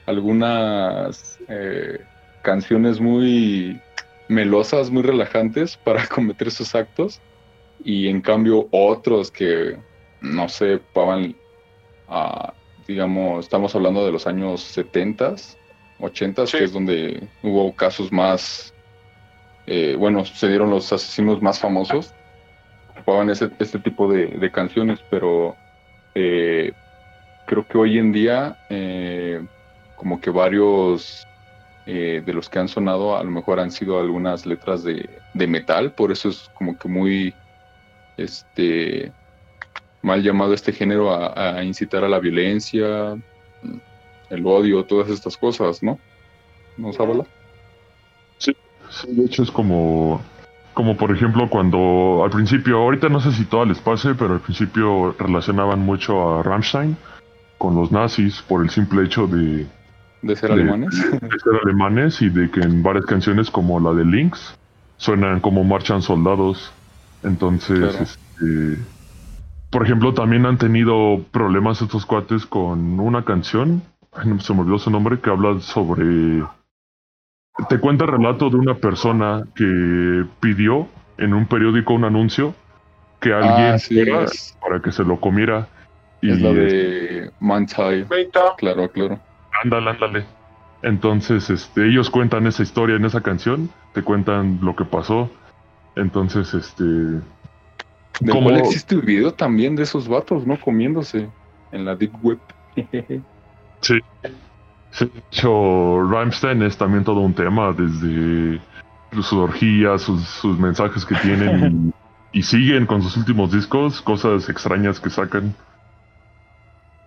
Speaker 3: algunas eh, canciones muy melosas, muy relajantes para cometer sus actos y en cambio otros que no sé, pagan, a, digamos, estamos hablando de los años 70, 80, que es donde hubo casos más, eh, bueno, se dieron los asesinos más famosos, ocupaban ese, este tipo de, canciones, pero eh, creo que hoy en día, eh, como que varios eh, de los que han sonado, a lo mejor han sido algunas letras de, de metal, por eso es como que muy este mal llamado este género a, incitar a la violencia, el odio, todas estas cosas, ¿no? ¿No habla?
Speaker 4: Sí, sí, de hecho es como, como por ejemplo cuando al principio, ahorita no sé si todo les pase, pero al principio relacionaban mucho a Rammstein con los nazis por el simple hecho de...
Speaker 3: De ser alemanes.
Speaker 4: De ser alemanes y de que en varias canciones como la de Lynx suenan como marchan soldados. Entonces, este, por ejemplo, también han tenido problemas estos cuates con una canción, se me olvidó su nombre, que habla sobre... Te cuenta el relato de una persona que pidió en un periódico un anuncio que alguien
Speaker 3: ah,
Speaker 4: para que se lo comiera.
Speaker 3: Y es la de Mantai. Claro, claro.
Speaker 4: Ándale, ándale. Entonces, este, ellos cuentan esa historia en esa canción, te cuentan lo que pasó. Entonces, este,
Speaker 3: de Como existe un video también de esos vatos, ¿no? Comiéndose en la Deep Web.
Speaker 4: sí. De hecho, Rammstein es también todo un tema, desde sus orgías, sus, mensajes que tienen y, siguen con sus últimos discos, cosas extrañas que sacan.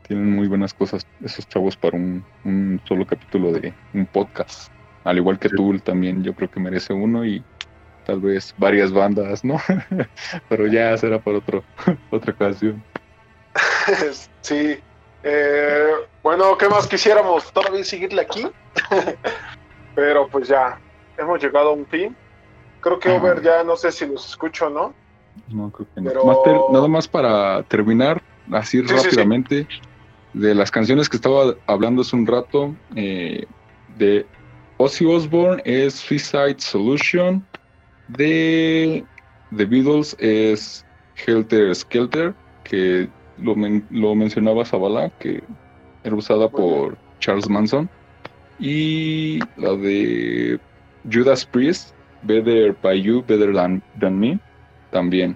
Speaker 3: Tienen muy buenas cosas esos chavos para un, solo capítulo de un podcast. Al igual que Tool también, yo creo que merece uno y tal vez varias bandas, ¿no? Pero ya será por otro, otra ocasión.
Speaker 1: sí. Eh, bueno, ¿qué más quisiéramos? Todavía seguirle aquí. Pero pues ya, hemos llegado a un fin. Creo que Over ya no sé si los escucho o no.
Speaker 3: No, creo que no. nada más para terminar, así rápidamente, de las canciones que estaba hablando hace un rato, eh, de Ozzy Osbourne es Suicide Solution, de The Beatles es Helter Skelter, que lo, lo mencionaba Zavala, que era usada por Charles Manson. Y la de Judas Priest, Better by You, Better Than, than Me, también.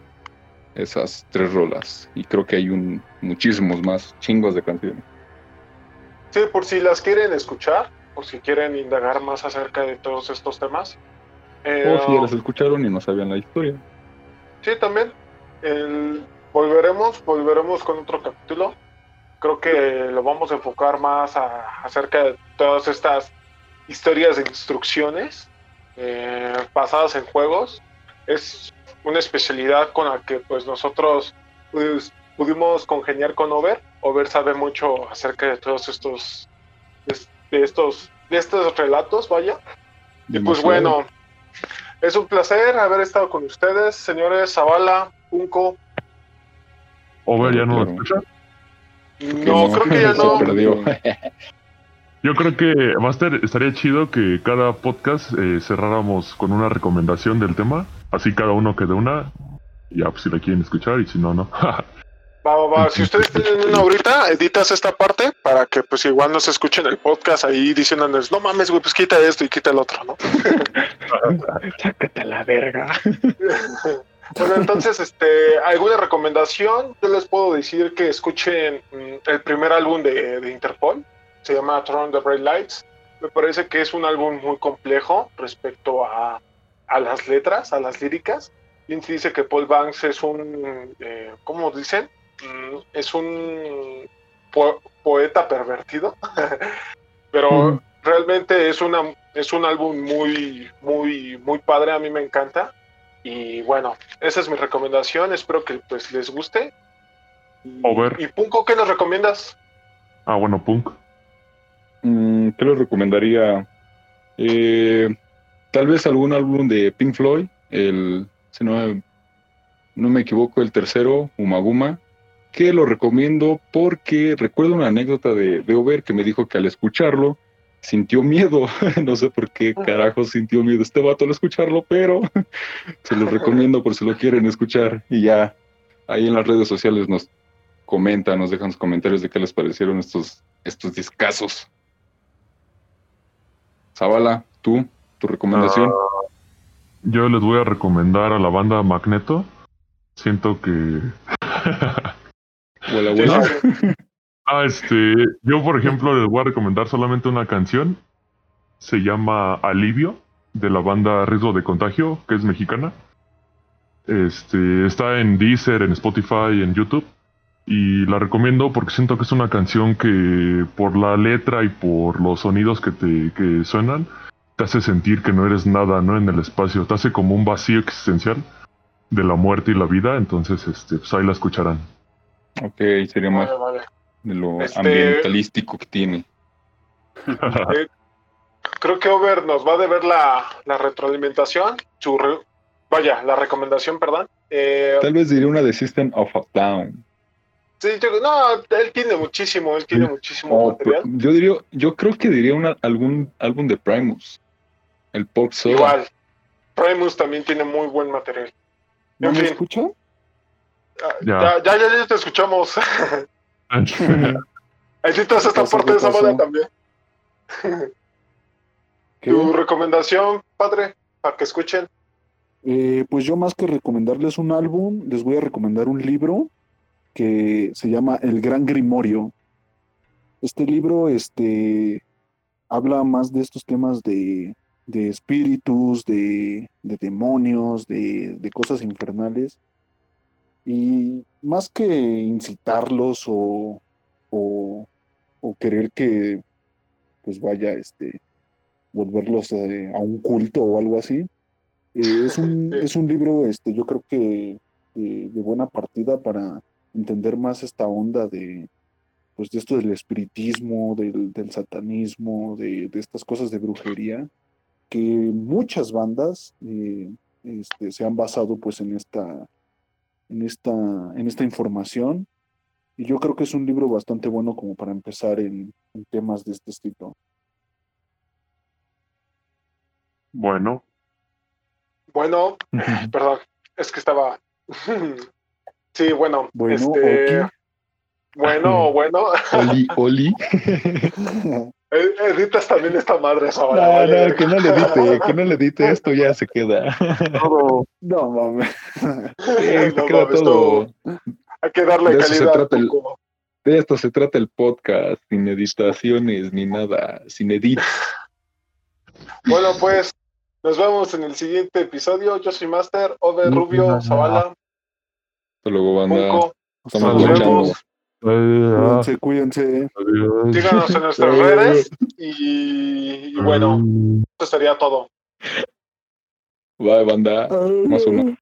Speaker 3: Esas tres rolas. Y creo que hay un muchísimos más chingos de canciones.
Speaker 1: Sí, por si las quieren escuchar, por si quieren indagar más acerca de todos estos temas,
Speaker 3: o si ya las escucharon y no sabían la historia.
Speaker 1: Sí, también. Volveremos, volveremos con otro capítulo. Creo que lo vamos a enfocar más acerca de todas estas historias de instrucciones eh, basadas en juegos. Es una especialidad con la que pues nosotros pues, pudimos congeniar con Over. Over sabe mucho acerca de todos estos de, estos de estos relatos, vaya. Y pues bueno, es un placer haber estado con ustedes, señores Zavala, Punco.
Speaker 4: ¿Over ya no lo escucha?
Speaker 1: No, creo que ya no.
Speaker 4: Yo creo que, Master, estaría chido que cada podcast eh, cerráramos con una recomendación del tema. Así cada uno quede una. Ya, pues si la quieren escuchar y si no, no.
Speaker 1: Va, va, va. Si ustedes tienen una ahorita, editas esta parte para que pues igual no se escuchen el podcast ahí diciéndoles, no mames, güey, pues quita esto y quita el otro, ¿no?
Speaker 3: Sácate la verga.
Speaker 1: Bueno, entonces, este, ¿alguna recomendación? Yo les puedo decir que escuchen mm, el primer álbum de, de Interpol, se llama Turn the Bright Lights. Me parece que es un álbum muy complejo respecto a, a las letras, a las líricas. Lindsay dice que Paul Banks es un, eh, ¿cómo dicen? Mm, es un poeta pervertido, pero realmente es, una, es un álbum muy, muy, muy padre, a mí me encanta. Y bueno, esa es mi recomendación, espero que pues les guste.
Speaker 4: Over.
Speaker 1: ¿Y Punko qué nos recomiendas?
Speaker 4: Ah, bueno, Punk.
Speaker 3: Mm, ¿Qué les recomendaría? Eh, tal vez algún álbum de Pink Floyd, el, si no, no me equivoco, el tercero, Umaguma, que lo recomiendo porque recuerdo una anécdota de, de Over que me dijo que al escucharlo sintió miedo. no sé por qué carajo sintió miedo este vato al escucharlo, pero se los recomiendo por si lo quieren escuchar. Y ya ahí en las redes sociales nos comentan, nos dejan sus comentarios de qué les parecieron estos, estos discasos. Zavala, tú, tu recomendación. Ah,
Speaker 4: yo les voy a recomendar a la banda Magneto. Siento que Ah, este, yo por ejemplo les voy a recomendar solamente una canción se llama Alivio, de la banda Riesgo de Contagio, que es mexicana. Este, está en Deezer, en Spotify, en YouTube. Y la recomiendo porque siento que es una canción que por la letra y por los sonidos que te que suenan, te hace sentir que no eres nada, ¿no? En el espacio. Te hace como un vacío existencial de la muerte y la vida. Entonces, este, pues ahí la escucharán.
Speaker 3: Ok, sería más
Speaker 1: Vale, vale.
Speaker 3: De lo
Speaker 1: Este-
Speaker 3: ambientalístico que tiene.
Speaker 1: Eh, creo que Over nos va a deber la, la retroalimentación, su re- vaya, la recomendación, perdón. Eh,
Speaker 3: Tal vez diría una de System of a Down.
Speaker 1: sí, yo- no, él tiene muchísimo, él tiene muchísimo
Speaker 3: O,
Speaker 1: material.
Speaker 3: yo diría, yo creo que diría una, algún álbum de Primus. El Pop Soda.
Speaker 1: Igual, Primus también tiene muy buen material.
Speaker 2: ¿No
Speaker 1: En
Speaker 2: me
Speaker 1: fin. Ah,
Speaker 4: Ya.
Speaker 1: Ya, ya, ya, ya te escuchamos. Editas esta parte de
Speaker 2: ¿Qué
Speaker 1: esa
Speaker 2: pasó?
Speaker 1: también. Tu recomendación, padre, para que escuchen.
Speaker 2: Eh, pues yo más que recomendarles un álbum, les voy a recomendar un libro que se llama El Gran Grimorio. Este libro este, habla más de estos temas de, de espíritus, de, de demonios, de, de cosas infernales. Y más que incitarlos o, o, o querer que pues vaya este volverlos eh, a un culto o algo así. Eh, es, un, es un libro, este, yo creo que eh, de buena partida para entender más esta onda de, pues, de esto del espiritismo, del, del satanismo, de, de estas cosas de brujería, que muchas bandas eh, este, se han basado pues en esta, en esta, en esta información. Y yo creo que es un libro bastante bueno como para empezar en, en temas de este estilo.
Speaker 4: bueno,
Speaker 1: Bueno, perdón, es que estaba. sí, bueno,
Speaker 2: Bueno,
Speaker 1: este, bueno, bueno.
Speaker 3: Oli, Oli.
Speaker 1: Ed- Editas también esta madre esa
Speaker 3: No, no, que no le edite, que no le edite, esto ya se queda.
Speaker 2: Todo. No mames.
Speaker 3: Sí,
Speaker 1: No
Speaker 3: queda
Speaker 1: mames,
Speaker 3: todo.
Speaker 1: Hay que darle
Speaker 3: De
Speaker 1: calidad.
Speaker 3: trata el-. De esto se trata el podcast, sin editaciones ni nada, sin edit.
Speaker 1: Bueno, pues nos vemos en el siguiente episodio. Yo soy Master, Ove,
Speaker 4: No,
Speaker 1: Rubio,
Speaker 4: no, no.
Speaker 1: Zavala,
Speaker 3: Hasta luego, banda.
Speaker 1: Punco.
Speaker 3: Estamos
Speaker 1: Nos vemos.
Speaker 2: Cuídense, cuídense.
Speaker 1: Síganos en nuestras redes y, y bueno,
Speaker 4: Mm.
Speaker 1: eso sería todo.
Speaker 3: Bye, banda. Más uno.